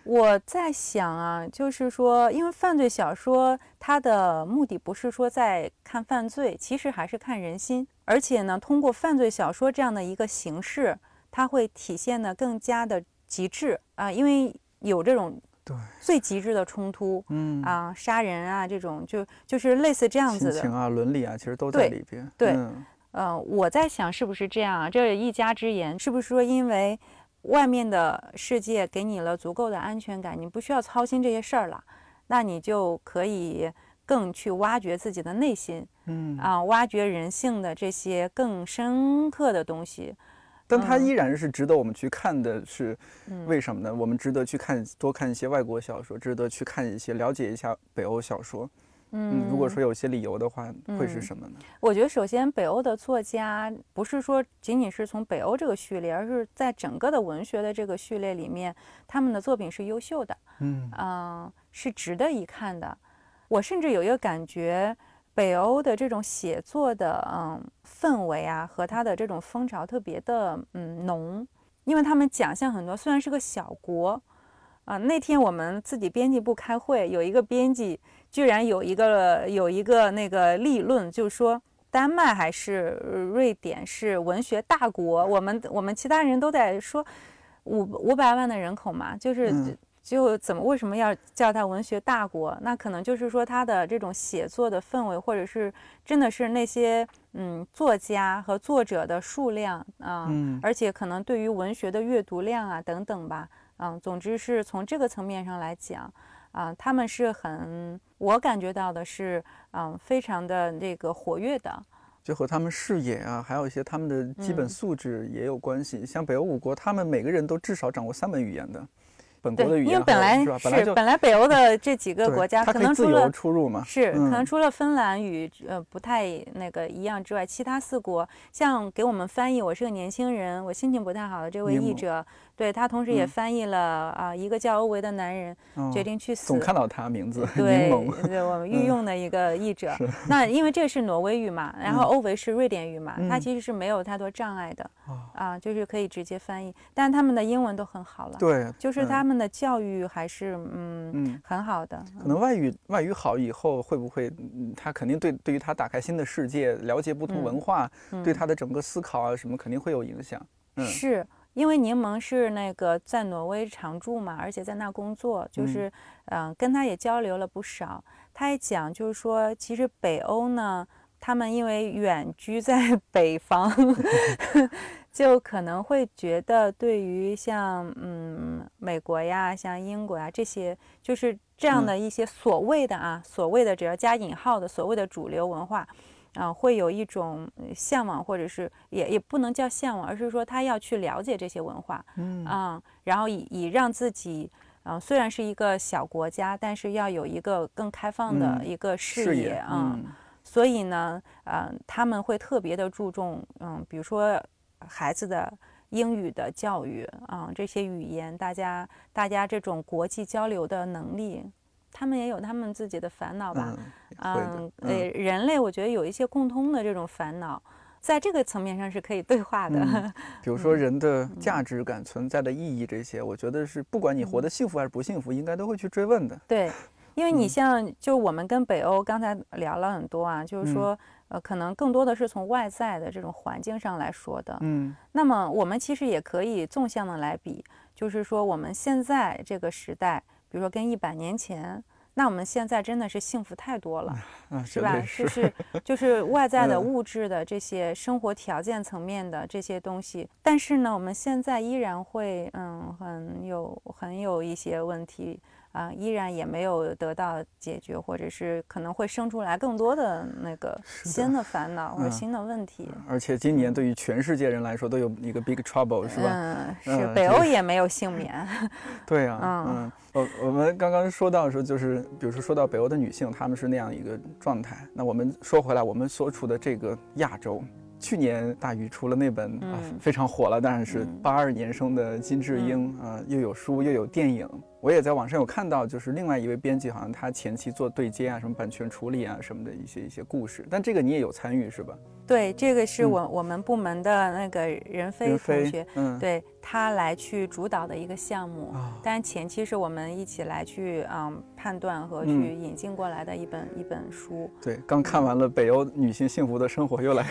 我在想啊，就是说，因为犯罪小说它的目的不是说在看犯罪，其实还是看人心。而且呢，通过犯罪小说这样的一个形式，它会体现的更加的极致啊，因为有这种对最极致的冲突，嗯啊，杀人啊这种，就就是类似这样子的情啊、伦理啊，其实都在里边。对，嗯，我在想是不是这样啊？这一家之言，是不是说因为外面的世界给你了足够的安全感，你不需要操心这些事儿了，那你就可以。更去挖掘自己的内心，嗯啊，挖掘人性的这些更深刻的东西，但它依然是值得我们去看的，是为什么呢？我们值得去看多看一些外国小说，值得去看一些了解一下北欧小说。嗯，如果说有些理由的话，会是什么呢？我觉得首先北欧的作家不是说仅仅是从北欧这个序列，而是在整个的文学的这个序列里面，他们的作品是优秀的，嗯啊，是值得一看的。我甚至有一个感觉，北欧的这种写作的嗯氛围啊，和他的这种风潮特别的嗯浓，因为他们奖项很多。虽然是个小国，啊，那天我们自己编辑部开会，有一个编辑居然有一个有一个那个立论，就是说丹麦还是瑞典是文学大国，我们我们其他人都在说五五百万的人口嘛，就是。就怎么为什么要叫它文学大国？那可能就是说它的这种写作的氛围，或者是真的是那些嗯作家和作者的数量啊，而且可能对于文学的阅读量啊等等吧，嗯，总之是从这个层面上来讲啊，他们是很我感觉到的是嗯非常的这个活跃的，就和他们视野啊，还有一些他们的基本素质也有关系。像北欧五国，他们每个人都至少掌握三门语言的。本国的语言，因为本来是本来北欧的这几个国家，可能除了出入嘛，是可能除了芬兰语呃不太那个一样之外，其他四国像给我们翻译，我是个年轻人，我心情不太好的这位译者。对他同时也翻译了啊，一个叫欧维的男人决定去死。总看到他名字，<laughs> 对，对我们 <laughs> 御用的一个译者。那因为这是挪威语嘛，然后欧维是瑞典语嘛，他其实是没有太多障碍的啊，就是可以直接翻译。但他们的英文都很好了，对，就是他们的教育还是嗯很好的。可能外语外语好以后会不会，他肯定对对于他打开新的世界，了解不同文化，对他的整个思考啊什么肯定会有影响。是。因为柠檬是那个在挪威常住嘛，而且在那工作，就是嗯，跟他也交流了不少。他也讲，就是说，其实北欧呢，他们因为远居在 <laughs> 北方，<laughs> 就可能会觉得，对于像嗯美国呀、像英国呀这些，就是这样的一些所谓的啊，所谓的只要加引号的所谓的主流文化。啊，会有一种向往，或者是也也不能叫向往，而是说他要去了解这些文化，嗯啊，然后以以让自己，啊，虽然是一个小国家，但是要有一个更开放的一个视野啊。所以呢，呃，他们会特别的注重，嗯，比如说孩子的英语的教育啊，这些语言，大家大家这种国际交流的能力。他们也有他们自己的烦恼吧，嗯，呃，人类我觉得有一些共通的这种烦恼，在这个层面上是可以对话的。<laughs> 比如说人的价值感、存在的意义这些，我觉得是不管你活得幸福还是不幸福，应该都会去追问的。对，因为你像就我们跟北欧刚才聊了很多啊，就是说呃，可能更多的是从外在的这种环境上来说的。嗯，那么我们其实也可以纵向的来比，就是说我们现在这个时代。比如说跟一百年前，那我们现在真的是幸福太多了，<laughs> 啊，是吧？就是就是外在的物质的这些生活条件层面的这些东西，但是呢，我们现在依然会嗯很有很有一些问题。啊，依然也没有得到解决，或者是可能会生出来更多的那个新的烦恼或者新的问题。而且今年对于全世界人来说都有一个 big trouble，是吧？嗯，是北欧也没有幸免。<laughs> 对呀，嗯，我我们刚刚说到说，就是比如说说到北欧的女性，她们是那样一个状态。那我们说回来，我们所处的这个亚洲。去年大鱼出了那本啊非常火了，当然是八二年生的金智英啊，又有书又有电影。我也在网上有看到，就是另外一位编辑，好像他前期做对接啊，什么版权处理啊什么的一些一些故事。但这个你也有参与是吧？对，这个是我我们部门的那个任飞同学，嗯，对他来去主导的一个项目。当然前期是我们一起来去嗯判断和去引进过来的一本一本书。对，刚看完了北欧女性幸福的生活，又来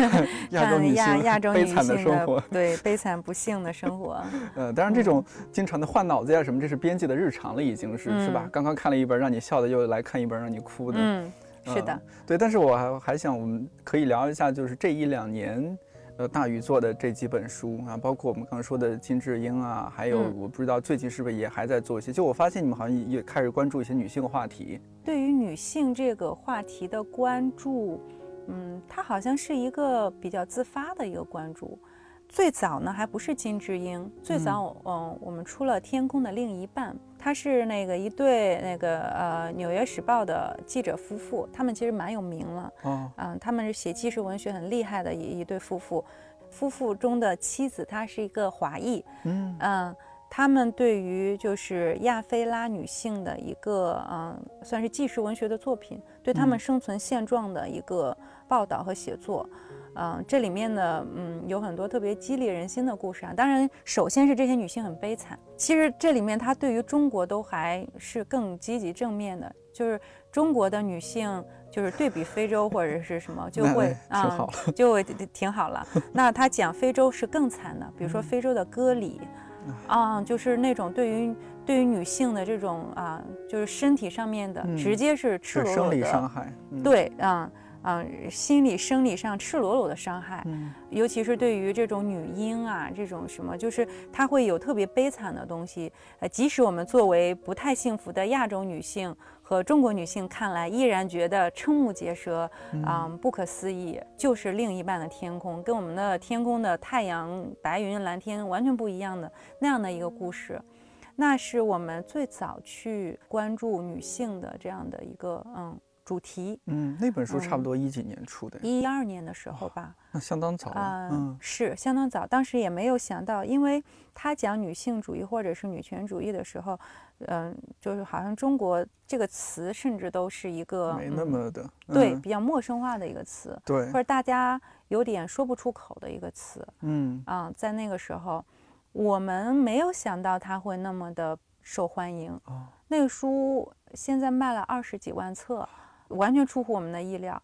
<laughs> 亚洲女性亚洲悲惨的生活，对悲惨不幸的生活。呃，当然这种经常的换脑子呀什么，这是编。记的日常了，已经是是吧？刚刚看了一本让你笑的，又来看一本让你哭的。嗯，是的，对。但是我还还想，我们可以聊一下，就是这一两年，呃，大宇做的这几本书啊，包括我们刚刚说的金智英啊，还有我不知道最近是不是也还在做一些。就我发现你们好像也开始关注一些女性话题。对于女性这个话题的关注，嗯，它好像是一个比较自发的一个关注。最早呢，还不是金智英。最早，嗯，我们出了《天空的另一半》，他是那个一对那个呃《纽约时报》的记者夫妇，他们其实蛮有名了。哦，嗯，他们是写纪实文学很厉害的一一对夫妇。夫妇中的妻子，她是一个华裔。嗯嗯，他们对于就是亚非拉女性的一个嗯，算是纪实文学的作品，对他们生存现状的一个报道和写作。嗯，这里面呢，嗯，有很多特别激励人心的故事啊。当然，首先是这些女性很悲惨。其实这里面她对于中国都还是更积极正面的，就是中国的女性就是对比非洲或者是什么就会啊，就会挺好了。<laughs> 那她讲非洲是更惨的，比如说非洲的割礼，啊，就是那种对于对于女性的这种啊，就是身体上面的直接是赤裸裸的伤害，对啊。嗯，心理生理上赤裸裸的伤害，尤其是对于这种女婴啊，这种什么，就是她会有特别悲惨的东西。呃，即使我们作为不太幸福的亚洲女性和中国女性看来，依然觉得瞠目结舌，啊，不可思议，就是另一半的天空，跟我们的天空的太阳、白云、蓝天完全不一样的那样的一个故事。那是我们最早去关注女性的这样的一个，嗯。主题，嗯，那本书差不多一几年出的，一二年的时候吧，那相当早了，嗯，是相当早，当时也没有想到，因为他讲女性主义或者是女权主义的时候，嗯，就是好像中国这个词甚至都是一个没那么的，对，比较陌生化的一个词，对，或者大家有点说不出口的一个词，嗯，啊，在那个时候，我们没有想到它会那么的受欢迎，哦，那个书现在卖了二十几万册。完全出乎我们的意料，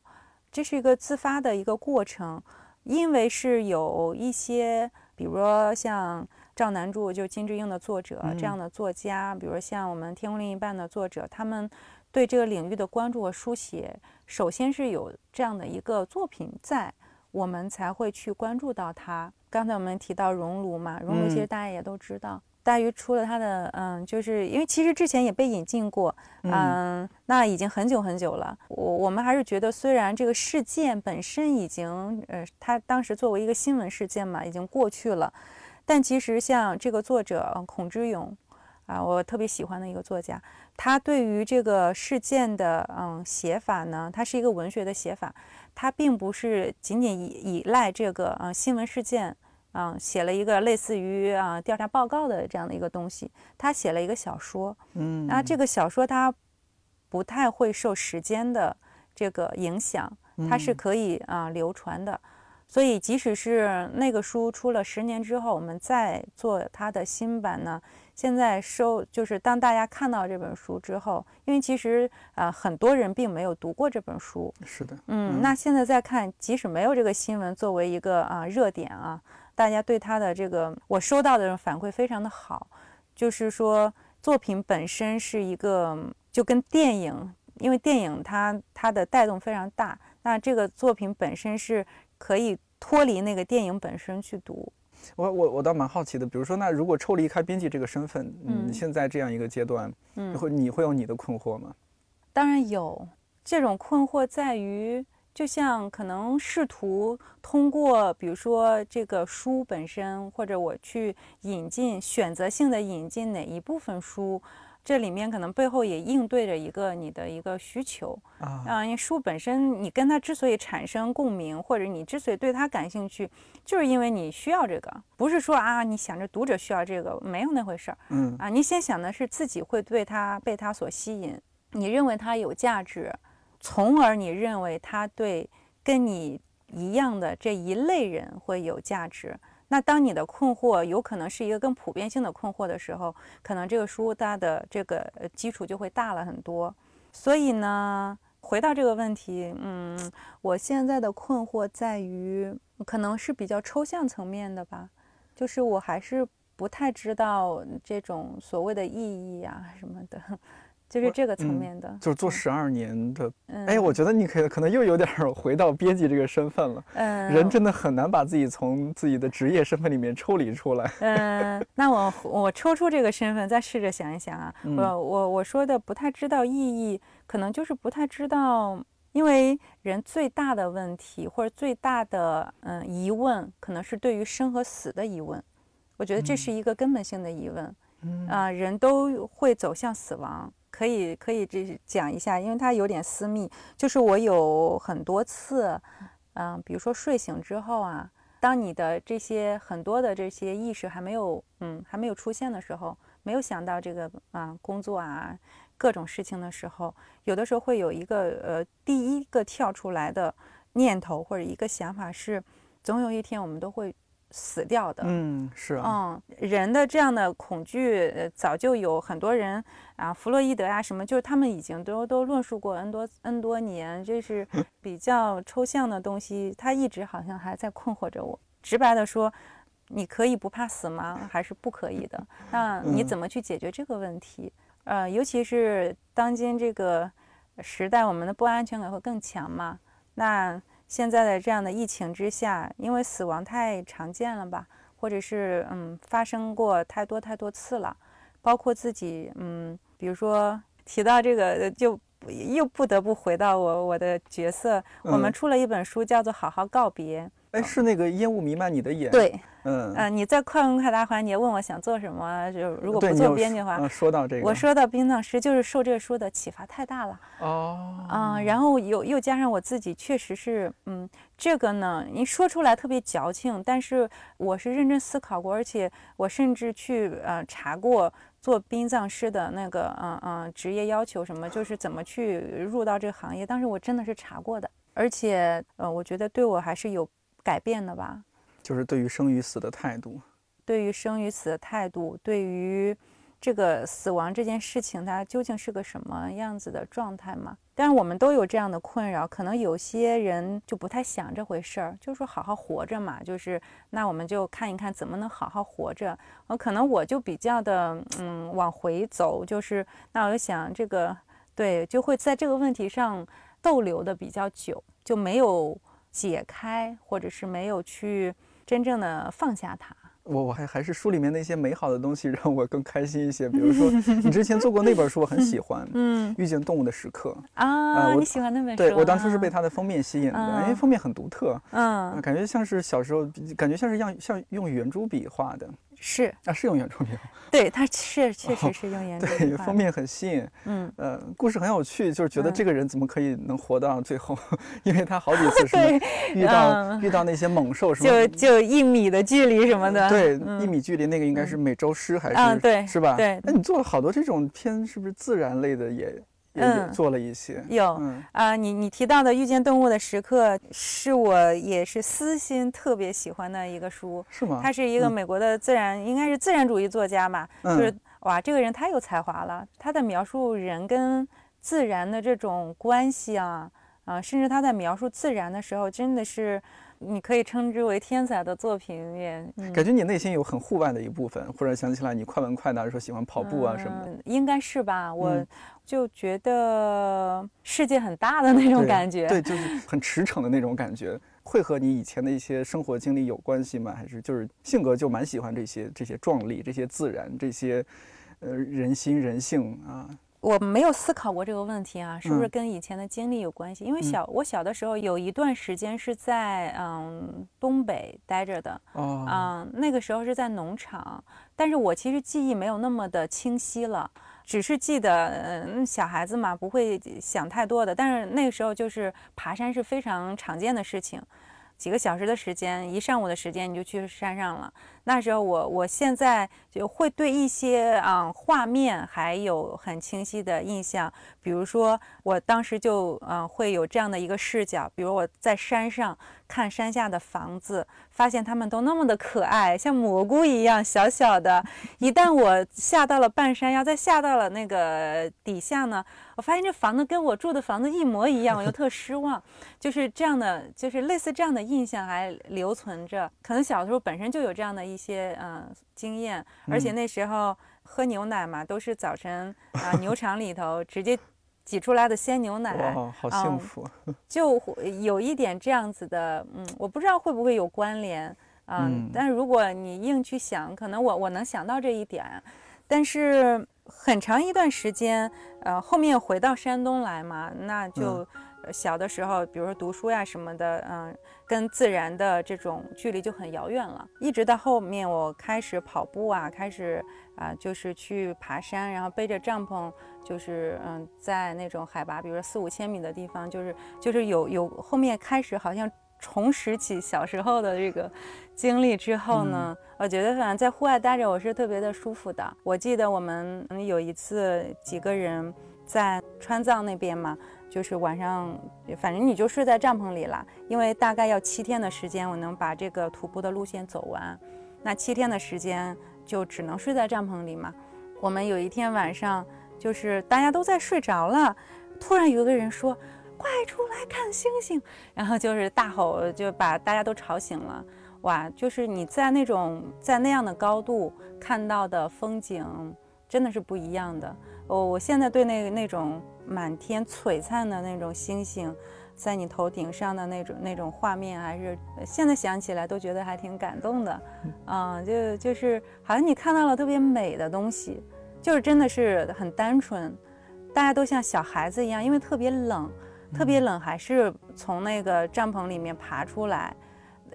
这是一个自发的一个过程，因为是有一些，比如说像赵南柱，就金智英的作者这样的作家，比如像我们《天空另一半》的作者，他们对这个领域的关注和书写，首先是有这样的一个作品在，我们才会去关注到它。刚才我们提到熔炉嘛，熔炉其实大家也都知道。大鱼出了他的，嗯，就是因为其实之前也被引进过，嗯，那已经很久很久了。我我们还是觉得，虽然这个事件本身已经，呃，它当时作为一个新闻事件嘛，已经过去了，但其实像这个作者孔之勇，啊，我特别喜欢的一个作家，他对于这个事件的，嗯，写法呢，他是一个文学的写法，他并不是仅仅依依赖这个，嗯，新闻事件。嗯，写了一个类似于啊调查报告的这样的一个东西。他写了一个小说，嗯，那这个小说它不太会受时间的这个影响，它是可以啊流传的。所以即使是那个书出了十年之后，我们再做它的新版呢，现在收就是当大家看到这本书之后，因为其实啊很多人并没有读过这本书，是的，嗯，那现在再看，即使没有这个新闻作为一个啊热点啊。大家对他的这个，我收到的反馈非常的好，就是说作品本身是一个就跟电影，因为电影它它的带动非常大，那这个作品本身是可以脱离那个电影本身去读。我我我倒蛮好奇的，比如说，那如果抽离开编辑这个身份，嗯，现在这样一个阶段，嗯，会你会有你的困惑吗？当然有，这种困惑在于，就像可能试图通过，比如说这个书本身，或者我去引进选择性的引进哪一部分书。这里面可能背后也应对着一个你的一个需求啊，因为书本身你跟它之所以产生共鸣，或者你之所以对它感兴趣，就是因为你需要这个，不是说啊你想着读者需要这个，没有那回事儿，嗯啊，你先想的是自己会对它被它所吸引，你认为它有价值，从而你认为它对跟你一样的这一类人会有价值。那当你的困惑有可能是一个更普遍性的困惑的时候，可能这个书它的这个基础就会大了很多。所以呢，回到这个问题，嗯，我现在的困惑在于，可能是比较抽象层面的吧，就是我还是不太知道这种所谓的意义啊什么的。就是这个层面的，就是做十二年的，哎，我觉得你可可能又有点 <laughs> 回到编辑这个身份了。嗯，人真的很难把自己从自己的职业身份里面抽离出来。嗯，<laughs> 那我我抽出这个身份，再试着想一想啊。我我我说的不太知道意义，可能就是不太知道，因为人最大的问题或者最大的嗯疑问，可能是对于生和死的疑问。我觉得这是一个根本性的疑问。嗯啊，人都会走向死亡。可以可以，这讲一下，因为它有点私密。就是我有很多次，嗯，比如说睡醒之后啊，当你的这些很多的这些意识还没有，嗯，还没有出现的时候，没有想到这个啊工作啊各种事情的时候，有的时候会有一个呃第一个跳出来的念头或者一个想法是，总有一天我们都会。死掉的，嗯，是啊，嗯，人的这样的恐惧，早就有很多人啊，弗洛伊德啊，什么，就是他们已经都都论述过 n 多 n 多年，这是比较抽象的东西，他一直好像还在困惑着我。直白的说，你可以不怕死吗？还是不可以的？那你怎么去解决这个问题？呃，尤其是当今这个时代，我们的不安全感会更强嘛？那。现在的这样的疫情之下，因为死亡太常见了吧，或者是嗯发生过太多太多次了，包括自己嗯，比如说提到这个，就又不得不回到我我的角色。我们出了一本书，叫做《好好告别》。哎，是那个烟雾弥漫你的眼。对，嗯，呃，你在快问快答环节问我想做什么，就如果不做编辑的话，说到这个，我说到殡葬师，就是受这个书的启发太大了。哦，啊，然后又又加上我自己，确实是，嗯，这个呢，你说出来特别矫情，但是我是认真思考过，而且我甚至去呃查过做殡葬师的那个，嗯嗯，职业要求什么，就是怎么去入到这个行业，当时我真的是查过的，而且，呃，我觉得对我还是有。改变的吧，就是对于生与死的态度，对于生与死的态度，对于这个死亡这件事情，它究竟是个什么样子的状态嘛？但是我们都有这样的困扰，可能有些人就不太想这回事儿，就说好好活着嘛，就是那我们就看一看怎么能好好活着。呃，可能我就比较的嗯往回走，就是那我就想这个对，就会在这个问题上逗留的比较久，就没有。解开，或者是没有去真正的放下它。我我还还是书里面那些美好的东西让我更开心一些。比如说，你之前做过那本书，我很喜欢。嗯，遇见动物的时刻啊，你喜欢那本书？对我当初是被它的封面吸引的，因为封面很独特。嗯，感觉像是小时候，感觉像是像像用圆珠笔画的。是啊，是用圆珠笔。对，它是确实是用圆珠笔。对，封面很吸引。嗯，呃，故事很有趣，就是觉得这个人怎么可以能活到最后？因为他好几次是遇到遇到那些猛兽什么，就就一米的距离什么的。对，一米距离那个应该是美洲狮还是？对，是吧？对。那你做了好多这种偏是不是自然类的也？嗯，做了一些有啊，你你提到的遇见动物的时刻，是我也是私心特别喜欢的一个书，是吗？他是一个？美国的自然，应该是自然主义作家嘛，就是哇，这个人太有才华了，他的描述人跟自然的这种关系啊啊，甚至他在描述自然的时候，真的是你可以称之为天才的作品也。感觉你内心有很户外的一部分，忽然想起来你快问快答的时候喜欢跑步啊什么的，应该是吧？我就觉得世界很大的那种感觉，对，就是很驰骋的那种感觉。会和你以前的一些生活经历有关系吗？还是就是性格就蛮喜欢这些这些壮丽、这些自然、这些呃人心人性啊？我没有思考过这个问题啊，是不是跟以前的经历有关系？因为小我小的时候有一段时间是在嗯东北待着的，嗯那个时候是在农场，但是我其实记忆没有那么的清晰了，只是记得嗯小孩子嘛不会想太多的，但是那个时候就是爬山是非常常见的事情。几个小时的时间，一上午的时间你就去山上了。那时候我，我现在就会对一些啊画面还有很清晰的印象。比如说，我当时就嗯会有这样的一个视角，比如我在山上看山下的房子，发现它们都那么的可爱，像蘑菇一样小小的。一旦我下到了半山腰，再下到了那个底下呢？我发现这房子跟我住的房子一模一样，我又特失望。就是这样的，就是类似这样的印象还留存着。可能小时候本身就有这样的一些嗯经验，而且那时候喝牛奶嘛，都是早晨啊牛场里头直接挤出来的鲜牛奶，哇，好幸福。就有一点这样子的，嗯，我不知道会不会有关联，嗯，但如果你硬去想，可能我我能想到这一点，但是。很长一段时间，呃，后面回到山东来嘛，那就小的时候，比如说读书呀什么的，嗯，跟自然的这种距离就很遥远了。一直到后面我开始跑步啊，开始啊，就是去爬山，然后背着帐篷，就是嗯，在那种海拔，比如说四五千米的地方，就是就是有有后面开始好像。重拾起小时候的这个经历之后呢，我觉得反正在户外待着我是特别的舒服的。我记得我们有一次几个人在川藏那边嘛，就是晚上，反正你就睡在帐篷里了，因为大概要七天的时间我能把这个徒步的路线走完，那七天的时间就只能睡在帐篷里嘛。我们有一天晚上就是大家都在睡着了，突然有个人说。快出来看星星！然后就是大吼，就把大家都吵醒了。哇，就是你在那种在那样的高度看到的风景，真的是不一样的。我我现在对那那种满天璀璨的那种星星，在你头顶上的那种那种画面，还是现在想起来都觉得还挺感动的。啊，就就是好像你看到了特别美的东西，就是真的是很单纯，大家都像小孩子一样，因为特别冷。特别冷，还是从那个帐篷里面爬出来，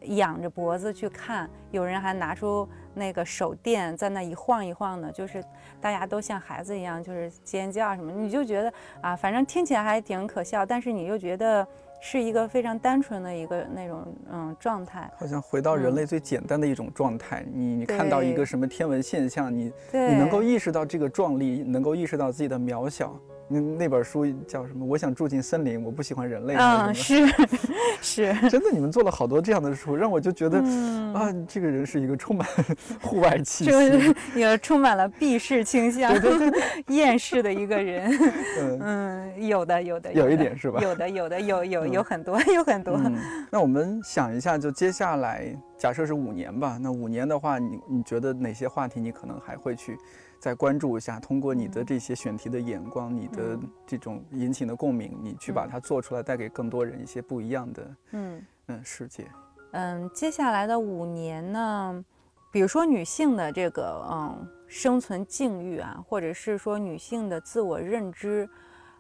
仰着脖子去看。有人还拿出那个手电，在那一晃一晃的，就是大家都像孩子一样，就是尖叫什么。你就觉得啊，反正听起来还挺可笑，但是你又觉得是一个非常单纯的一个那种嗯状态，好像回到人类最简单的一种状态。你你看到一个什么天文现象，你你能够意识到这个壮丽，能够意识到自己的渺小。那那本书叫什么？我想住进森林，我不喜欢人类。嗯，是是，真的，你们做了好多这样的书，让我就觉得啊，这个人是一个充满 <laughs> 户外气息，也充满了避世倾向、<laughs> 厌世的一个人。嗯，有的，有的，有一点是吧？有的，有的，有有有很多，有很多。那我们想一下，就接下来，假设是五年吧。那五年的话，你你觉得哪些话题你可能还会去？再关注一下，通过你的这些选题的眼光，你的这种引起的共鸣，你去把它做出来，带给更多人一些不一样的嗯嗯世界。嗯，接下来的五年呢，比如说女性的这个嗯生存境遇啊，或者是说女性的自我认知，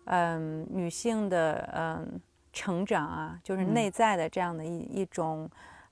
嗯，女性的嗯成长啊，就是内在的这样的一一种。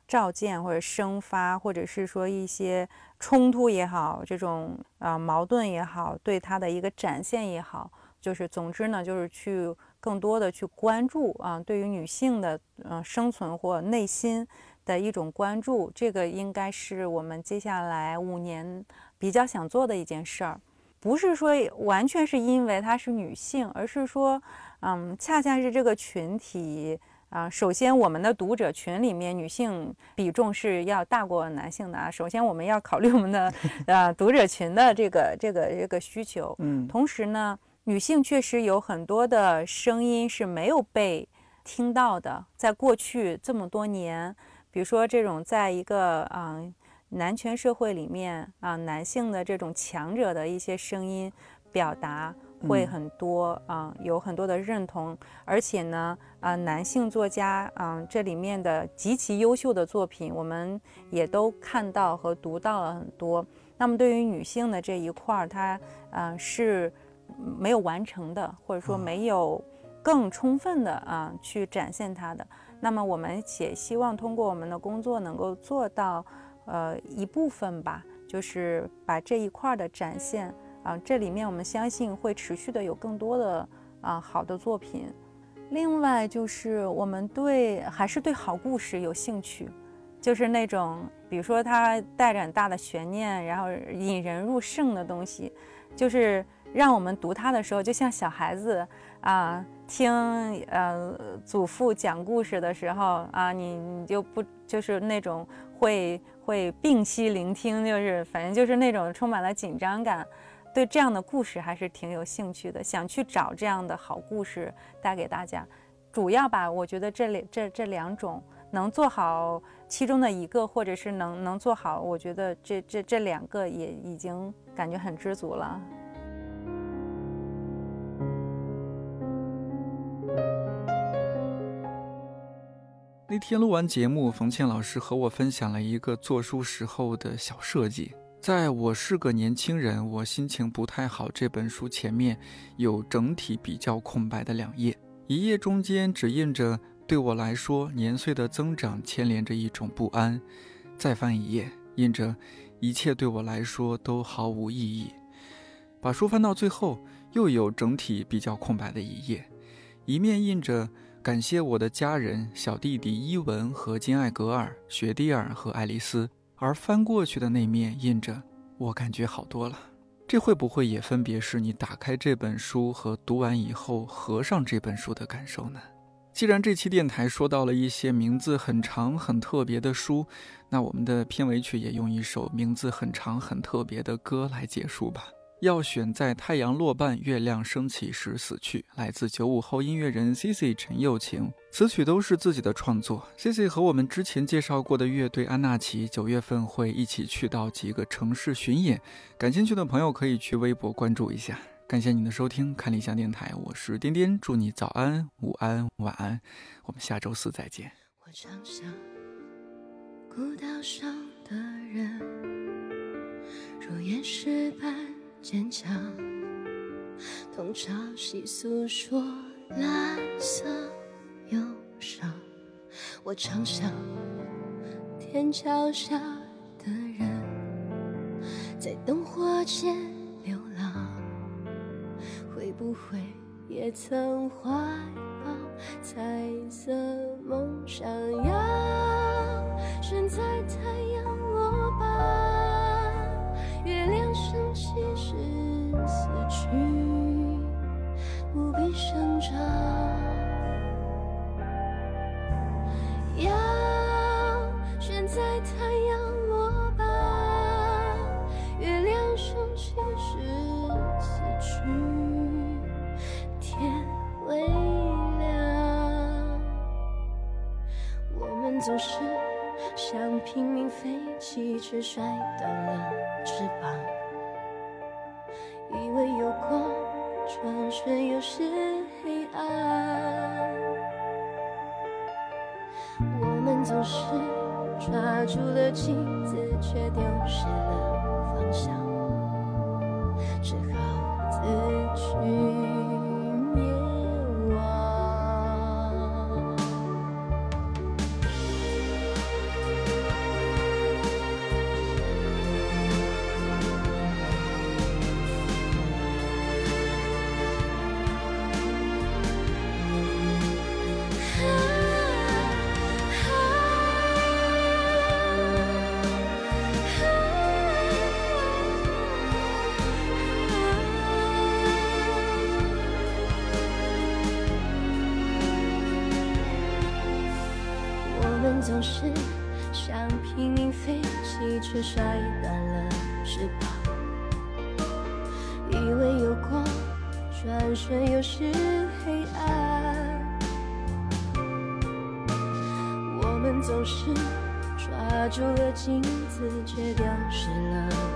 照见或者生发，或者是说一些冲突也好，这种啊矛盾也好，对他的一个展现也好，就是总之呢，就是去更多的去关注啊，对于女性的嗯生存或内心的一种关注，这个应该是我们接下来五年比较想做的一件事儿，不是说完全是因为她是女性，而是说嗯，恰恰是这个群体。啊，首先我们的读者群里面女性比重是要大过男性的啊。首先我们要考虑我们的 <laughs> 呃读者群的这个这个这个需求。嗯，同时呢，女性确实有很多的声音是没有被听到的。在过去这么多年，比如说这种在一个嗯男权社会里面啊，男性的这种强者的一些声音表达会很多啊，有很多的认同，而且呢啊，男性作家啊这里面的极其优秀的作品，我们也都看到和读到了很多。那么对于女性的这一块儿，它嗯是没有完成的，或者说没有更充分的啊去展现它的。那么我们也希望通过我们的工作能够做到，呃一部分吧，就是把这一块的展现啊，这里面我们相信会持续的有更多的啊好的作品。另外就是我们对还是对好故事有兴趣，就是那种比如说它带着很大的悬念，然后引人入胜的东西，就是让我们读它的时候就像小孩子啊。听呃祖父讲故事的时候啊，你你就不就是那种会会屏息聆听，就是反正就是那种充满了紧张感，对这样的故事还是挺有兴趣的，想去找这样的好故事带给大家。主要吧，我觉得这里这这两种能做好其中的一个，或者是能能做好，我觉得这这这两个也已经感觉很知足了。那天录完节目，冯倩老师和我分享了一个做书时候的小设计。在我是个年轻人，我心情不太好。这本书前面有整体比较空白的两页，一页中间只印着“对我来说，年岁的增长牵连着一种不安”。再翻一页，印着“一切对我来说都毫无意义”。把书翻到最后，又有整体比较空白的一页，一面印着。感谢我的家人，小弟弟伊文和金艾格尔，雪蒂尔和爱丽丝。而翻过去的那面印着“我感觉好多了”。这会不会也分别是你打开这本书和读完以后合上这本书的感受呢？既然这期电台说到了一些名字很长很特别的书，那我们的片尾曲也用一首名字很长很特别的歌来结束吧。要选在太阳落半、月亮升起时死去。来自九五后音乐人 C C 陈又晴，此曲都是自己的创作。C C 和我们之前介绍过的乐队安娜奇，九月份会一起去到几个城市巡演，感兴趣的朋友可以去微博关注一下。感谢您的收听，看理想电台，我是颠颠，祝你早安、午安、晚安，我们下周四再见。我常想，孤岛上的人，如岩石般。坚强，同潮汐诉说蓝色忧伤。我常想，天桥下的人，在灯火间流浪，会不会也曾怀抱彩色梦想？要悬在太阳落半，死去不必生长，要选在太阳落半，月亮升起时死去，天微亮。我们总是想拼命飞起，却摔断了翅膀。以为有光，转瞬又是黑暗。我们总是抓住了镜子，却丢失了起，却摔断了翅膀。以为有光，转瞬又是黑暗。我们总是。抓住了镜子，却丢失了。